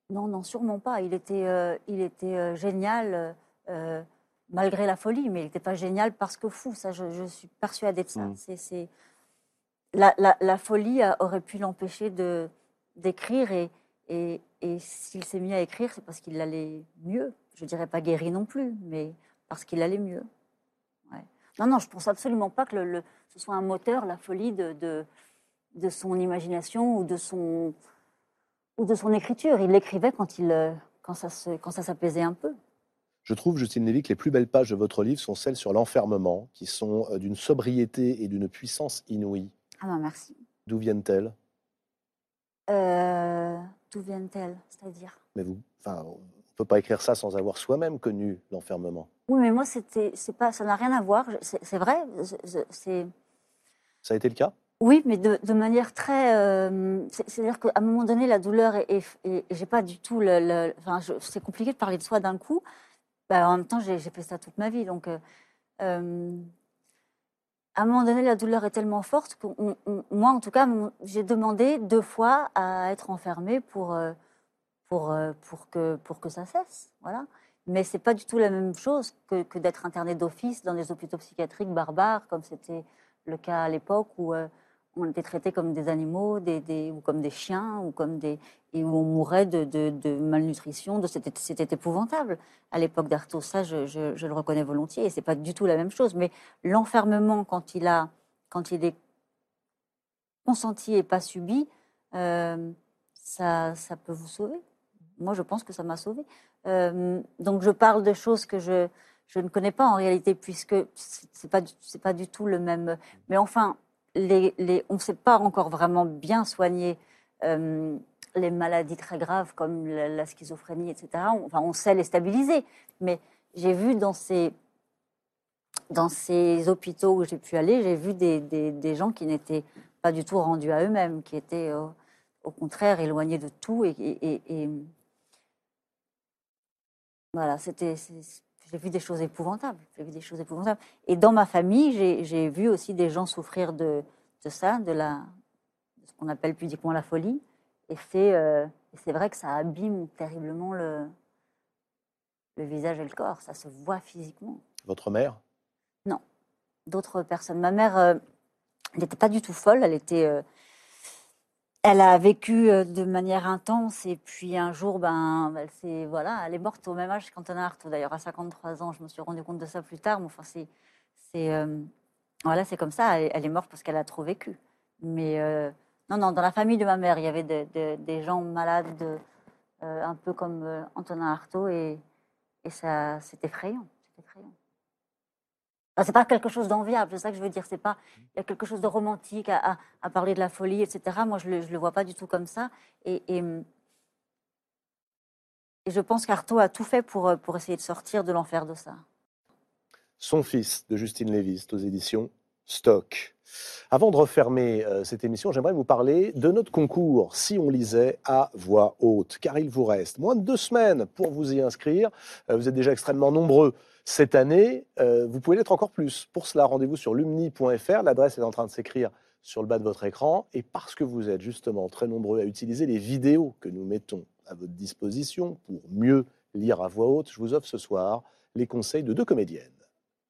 Non, non, sûrement pas. Il était, euh, il était euh, génial euh, euh, malgré la folie, mais il n'était pas génial parce que fou. Ça, je, je suis persuadée de ça. Mm. C'est, La, la- la folie a- aurait pu l'empêcher de d'écrire et, et, et s'il s'est mis à écrire, c'est parce qu'il allait mieux. Je dirais pas guéri non plus, mais parce qu'il allait mieux. Ouais. Non, non, je pense absolument pas que le, le- ce soit un moteur, la folie de, de, de son imagination ou de son ou de son écriture. Il l'écrivait quand, il, euh, quand ça s'apaisait un peu. Je trouve, Justine Lévy, que les plus belles pages de votre livre sont celles sur l'enfermement, qui sont euh, d'une sobriété et d'une puissance inouïe. Ah ben merci. D'où viennent-elles? Euh, D'où viennent-elles C'est-à-dire? Mais vous, enfin, on ne peut pas écrire ça sans avoir soi-même connu l'enfermement. Oui, mais moi, c'était, c'est pas, ça n'a rien à voir. C'est vrai. c'est- Ça a été le cas? Oui, mais de, de manière très. euh, c'est- C'est-à-dire qu'à un moment donné, la douleur est. est- j'ai pas du tout le. le- enfin, c'est compliqué de parler de soi d'un coup. Bah, en même temps, j'ai fait ça toute ma vie. Donc, euh, euh, à un moment donné, la douleur est tellement forte que moi, en tout cas, j'ai demandé deux fois à être enfermée pour, euh, pour, pour, que, pour que ça cesse. Voilà. Mais c'est pas du tout la même chose que, d'être interné d'office dans des hôpitaux psychiatriques barbares, comme c'était le cas à l'époque où on était traités comme des animaux, ou comme des chiens, ou comme des, et où on mourait de, malnutrition. C'était, épouvantable à l'époque d'Artaud. Ça, je, le reconnais volontiers. Et c'est pas du tout la même chose. Mais l'enfermement, quand il a, quand il est consenti et pas subi, euh, ça, ça peut vous sauver. Moi, je pense que ça m'a sauvé. Euh, donc, je parle de choses que je, je ne connais pas en réalité, puisque c'est pas, c'est pas du tout le même. Mais enfin, les, on ne sait pas encore vraiment bien soigner euh, les maladies très graves comme la, schizophrénie, etc. On- Enfin, on sait les stabiliser. Mais j'ai vu dans ces, hôpitaux où j'ai pu aller, j'ai vu des, gens qui n'étaient pas du tout rendus à eux-mêmes, qui étaient euh, au contraire éloignés de tout et- et voilà, c'était. J'ai vu des choses épouvantables. J'ai vu des choses épouvantables. Et dans ma famille, j'ai- vu aussi des gens souffrir de, de ça, de, la, de ce qu'on appelle pudiquement la folie. Et c'est euh, vrai que ça abîme terriblement le, le visage et le corps. Ça se voit physiquement. Votre mère? D'autres personnes. Ma mère, euh, n'était pas du tout folle. Elle était. euh, elle a vécu euh, de manière intense et puis un jour, ben, elle s'est, voilà, elle est morte au même âge qu'Antonin Artaud. D'ailleurs, à 53 ans, je me suis rendu compte de ça plus tard. Mais enfin, c'est, euh, voilà, c'est comme ça. Elle, est morte parce qu'elle a trop vécu. Mais euh, non, non, dans la famille de ma mère, il y avait de- de- des gens malades, de- euh, un peu comme euh, Antonin Artaud, et, et ça. C'est effrayant. Enfin, c'est pas quelque chose d'enviable, c'est ça que je veux dire. C'est pas, il y a quelque chose de romantique à, parler de la folie, etc. Moi, je le, je le vois pas du tout comme ça. Et, et, je pense qu'Artaud a tout fait pour, pour essayer de sortir de l'enfer de ça. Son fils de Justine Lévy, c'est aux éditions Stock. Avant de refermer euh, cette émission, j'aimerais vous parler de notre concours Si on lisait à voix haute, car il vous reste moins de deux semaines pour vous y inscrire. Euh, vous êtes déjà extrêmement nombreux cette année. Euh, vous pouvez l'être encore plus. Pour cela, rendez-vous sur lumni.fr. L'adresse est en train de s'écrire sur le bas de votre écran. Et parce que vous êtes justement très nombreux à utiliser les vidéos que nous mettons à votre disposition pour mieux lire à voix haute, je vous offre ce soir les conseils de deux comédiennes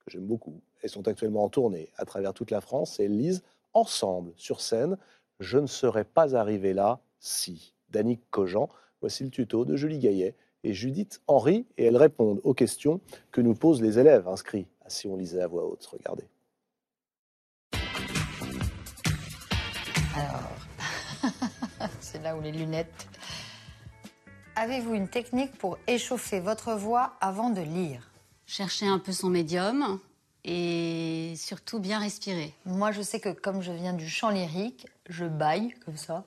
que j'aime beaucoup. Elles sont actuellement en tournée à travers toute la France et elles lisent ensemble sur scène Je ne serais pas arrivé là si. Danique Cogent, voici le tuto de Julie Gaillet et Judith Henry et elles répondent aux questions que nous posent les élèves inscrits Si on lisait à voix haute. Regardez. Alors, c'est là où les lunettes. Avez-vous une technique pour échauffer votre voix avant de lire? Chercher un peu son médium, et surtout bien respirer. Moi, je sais que comme je viens du chant lyrique, je baille comme ça.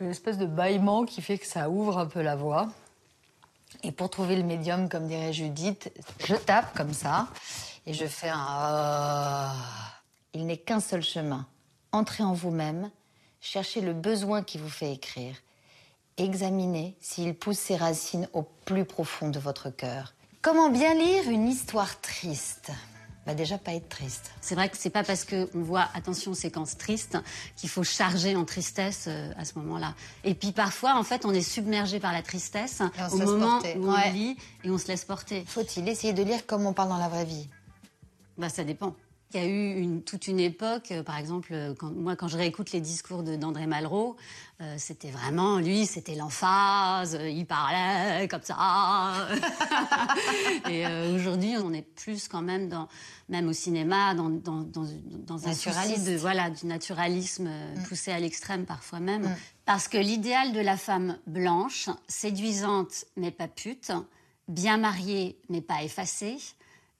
Une espèce de bâillement qui fait que ça ouvre un peu la voix. Et pour trouver le médium, comme dirait Judith, je tape comme ça et je fais un. Ah. Il n'est qu'un seul chemin. Entrez en vous-même, cherchez le besoin qui vous fait écrire. Examinez s'il pousse ses racines au plus profond de votre cœur. Comment bien lire une histoire triste? Bah déjà pas être triste. C'est vrai que c'est pas parce qu'on voit attention séquence triste qu'il faut charger en tristesse euh, à ce moment-là. Et puis parfois en fait on est submergé par la tristesse au moment où on lit et on se laisse porter. Faut-il essayer de lire comme on parle dans la vraie vie? Bah ça dépend. Il y a eu une, toute une époque, euh, par exemple, euh, quand, moi, quand je réécoute les discours d'André Malraux, euh, c'était vraiment, lui, c'était l'emphase, il parlait comme ça. et aujourd'hui, on est plus quand même, dans, même au cinéma, dans, dans, dans, dans un souci de, voilà, du naturalisme mm. poussé à l'extrême parfois même. Mm. Parce que l'idéal de la femme blanche, séduisante mais pas pute, bien mariée mais pas effacée,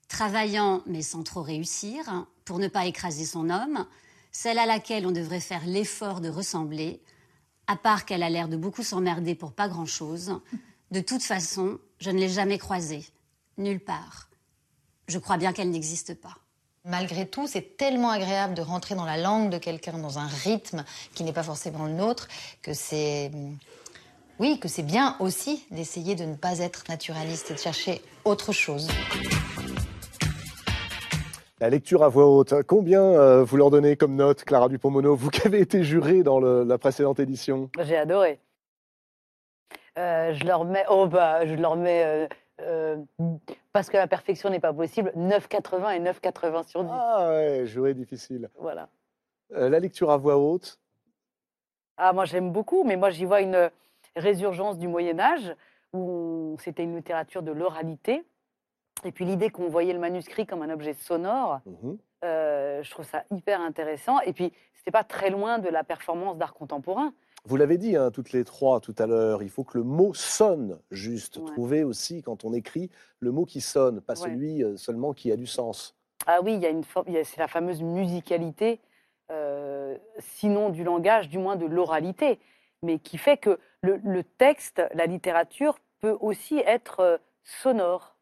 travaillant mais sans trop réussir, pour ne pas écraser son homme, celle à laquelle on devrait faire l'effort de ressembler, à part qu'elle a l'air de beaucoup s'emmerder pour pas grand-chose. De toute façon, je ne l'ai jamais croisée, nulle part. Je crois bien qu'elle n'existe pas. Malgré tout, c'est tellement agréable de rentrer dans la langue de quelqu'un, dans un rythme qui n'est pas forcément le nôtre, que c'est... Oui, que c'est bien aussi d'essayer de ne pas être naturaliste et de chercher autre chose. La lecture à voix haute, combien euh, vous leur donnez comme note, Clara Dupont-Mono, vous qui avez été jurée dans la précédente édition? J'ai adoré. Euh, je leur mets, oh bah, je leur mets, euh, parce que la perfection n'est pas possible, 9,80 et 9,80 sur 10. Ah ouais, juré difficile. Voilà. la lecture à voix haute? Ah, moi j'aime beaucoup, mais moi j'y vois une résurgence du Moyen-Âge, où c'était une littérature de l'oralité et puis l'idée qu'on voyait le manuscrit comme un objet sonore, mmh euh, je trouve ça hyper intéressant. Et puis, c'était pas très loin de la performance d'art contemporain. Vous l'avez dit, hein, toutes les trois tout à l'heure, il faut que le mot sonne juste. Trouver aussi, quand on écrit, le mot qui sonne, pas celui euh, seulement qui a du sens. Ah oui, il y a une c'est la fameuse musicalité, euh, sinon du langage, du moins de l'oralité, mais qui fait que le, le, texte, la littérature, peut aussi être sonore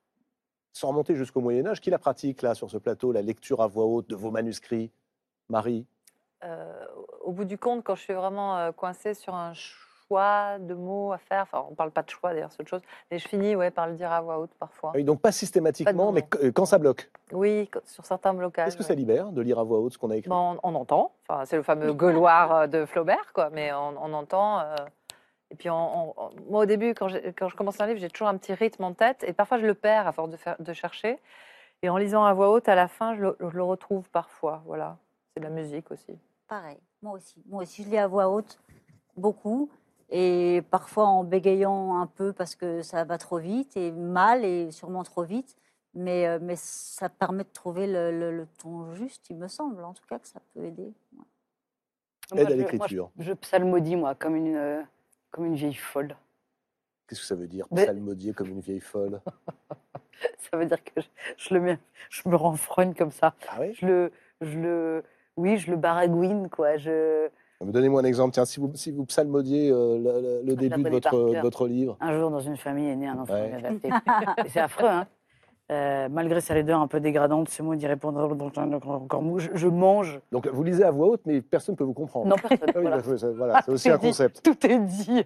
sans remonter jusqu'au Moyen Âge, qui la pratique là sur ce plateau, la lecture à voix haute de vos manuscrits Marie? Euh, Au bout du compte, quand je suis vraiment euh, coincée sur un choix de mots à faire, enfin on ne parle pas de choix d'ailleurs, c'est autre chose, mais je finis ouais, par le dire à voix haute parfois. Oui, donc pas systématiquement, mais euh, quand ça bloque? Oui, sur certains blocages. Est-ce que ça libère de lire à voix haute ce qu'on a écrit? On, entend, enfin, c'est le fameux gueuloir de Flaubert, quoi, mais on, entend... Et puis, moi, au début, quand, quand je commence un livre, j'ai toujours un petit rythme en tête. Et parfois, je le perds à force de, faire, de chercher. Et en lisant à voix haute, à la fin, je le, retrouve parfois. Voilà. C'est de la musique aussi. Pareil. Moi aussi. Moi aussi, je lis à voix haute beaucoup. Et parfois en bégayant un peu parce que ça va trop vite et mal et sûrement trop vite. Mais, euh, mais ça permet de trouver le, ton juste, il me semble. En tout cas, que ça peut aider. Aide à l'écriture. Je, je, psalmodie, moi, comme une euh, comme une vieille folle. Qu'est-ce que ça veut dire, psalmodier comme une vieille folle? Ça veut dire que je, le mets, je me renfrogne comme ça. Ah oui je le, je le, Oui, je le baragouine, quoi. Je... Ah, donnez-moi un exemple. Tiens, si vous, si vous psalmodiez euh, le, début de votre, votre livre. Un jour, dans une famille, est né un enfant C'est affreux, hein euh, malgré sa laideur un peu dégradante, ces mots d'y répondre encore mou, je, mange. Donc vous lisez à voix haute, mais personne ne peut vous comprendre. Non, personne. Ah voilà, c'est aussi un concept. Tout est dit.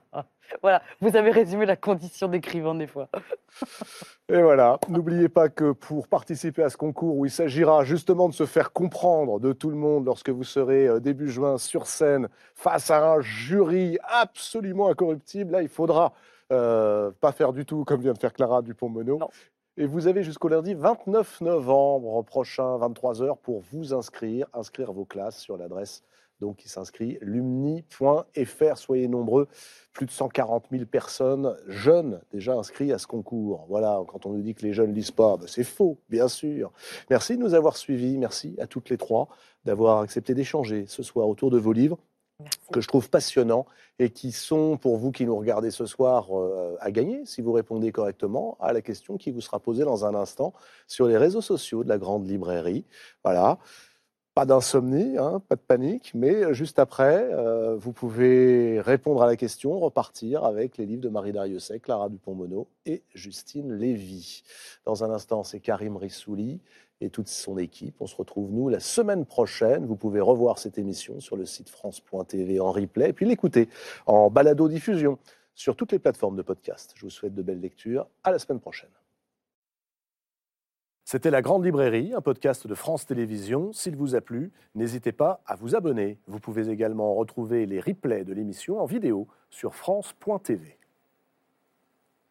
voilà, vous avez résumé la condition d'écrivain des fois. Et voilà, n'oubliez pas que pour participer à ce concours où il s'agira justement de se faire comprendre de tout le monde lorsque vous serez euh, début juin sur scène face à un jury absolument incorruptible, là il faudra euh, pas faire du tout comme vient de faire Clara Dupont-Mono. Et vous avez jusqu'au lundi 29 novembre prochain, 23h, pour vous inscrire, inscrire vos classes sur l'adresse donc qui s'inscrit lumni.fr. Soyez nombreux, plus de 140 000 personnes jeunes déjà inscrits à ce concours. Voilà, quand on nous dit que les jeunes lisent pas, ben, c'est faux, bien sûr. Merci de nous avoir suivis, merci à toutes les trois d'avoir accepté d'échanger ce soir autour de vos livres. Que je trouve passionnants et qui sont, pour vous qui nous regardez ce soir, euh, à gagner si vous répondez correctement à la question qui vous sera posée dans un instant sur les réseaux sociaux de la Grande Librairie. Voilà. Pas d'insomnie, hein, pas de panique, mais juste après, euh, vous pouvez répondre à la question, repartir avec les livres de Marie Dariussec, Clara Dupont-Mono et Justine Lévy. Dans un instant, c'est Karim Rissouli et toute son équipe. On se retrouve, nous, la semaine prochaine. Vous pouvez revoir cette émission sur le site France.tv en replay, et puis l'écouter en balado-diffusion sur toutes les plateformes de podcast. Je vous souhaite de belles lectures. À la semaine prochaine. C'était La Grande Librairie, un podcast de France Télévisions. S'il vous a plu, n'hésitez pas à vous abonner. Vous pouvez également retrouver les replays de l'émission en vidéo sur France.tv.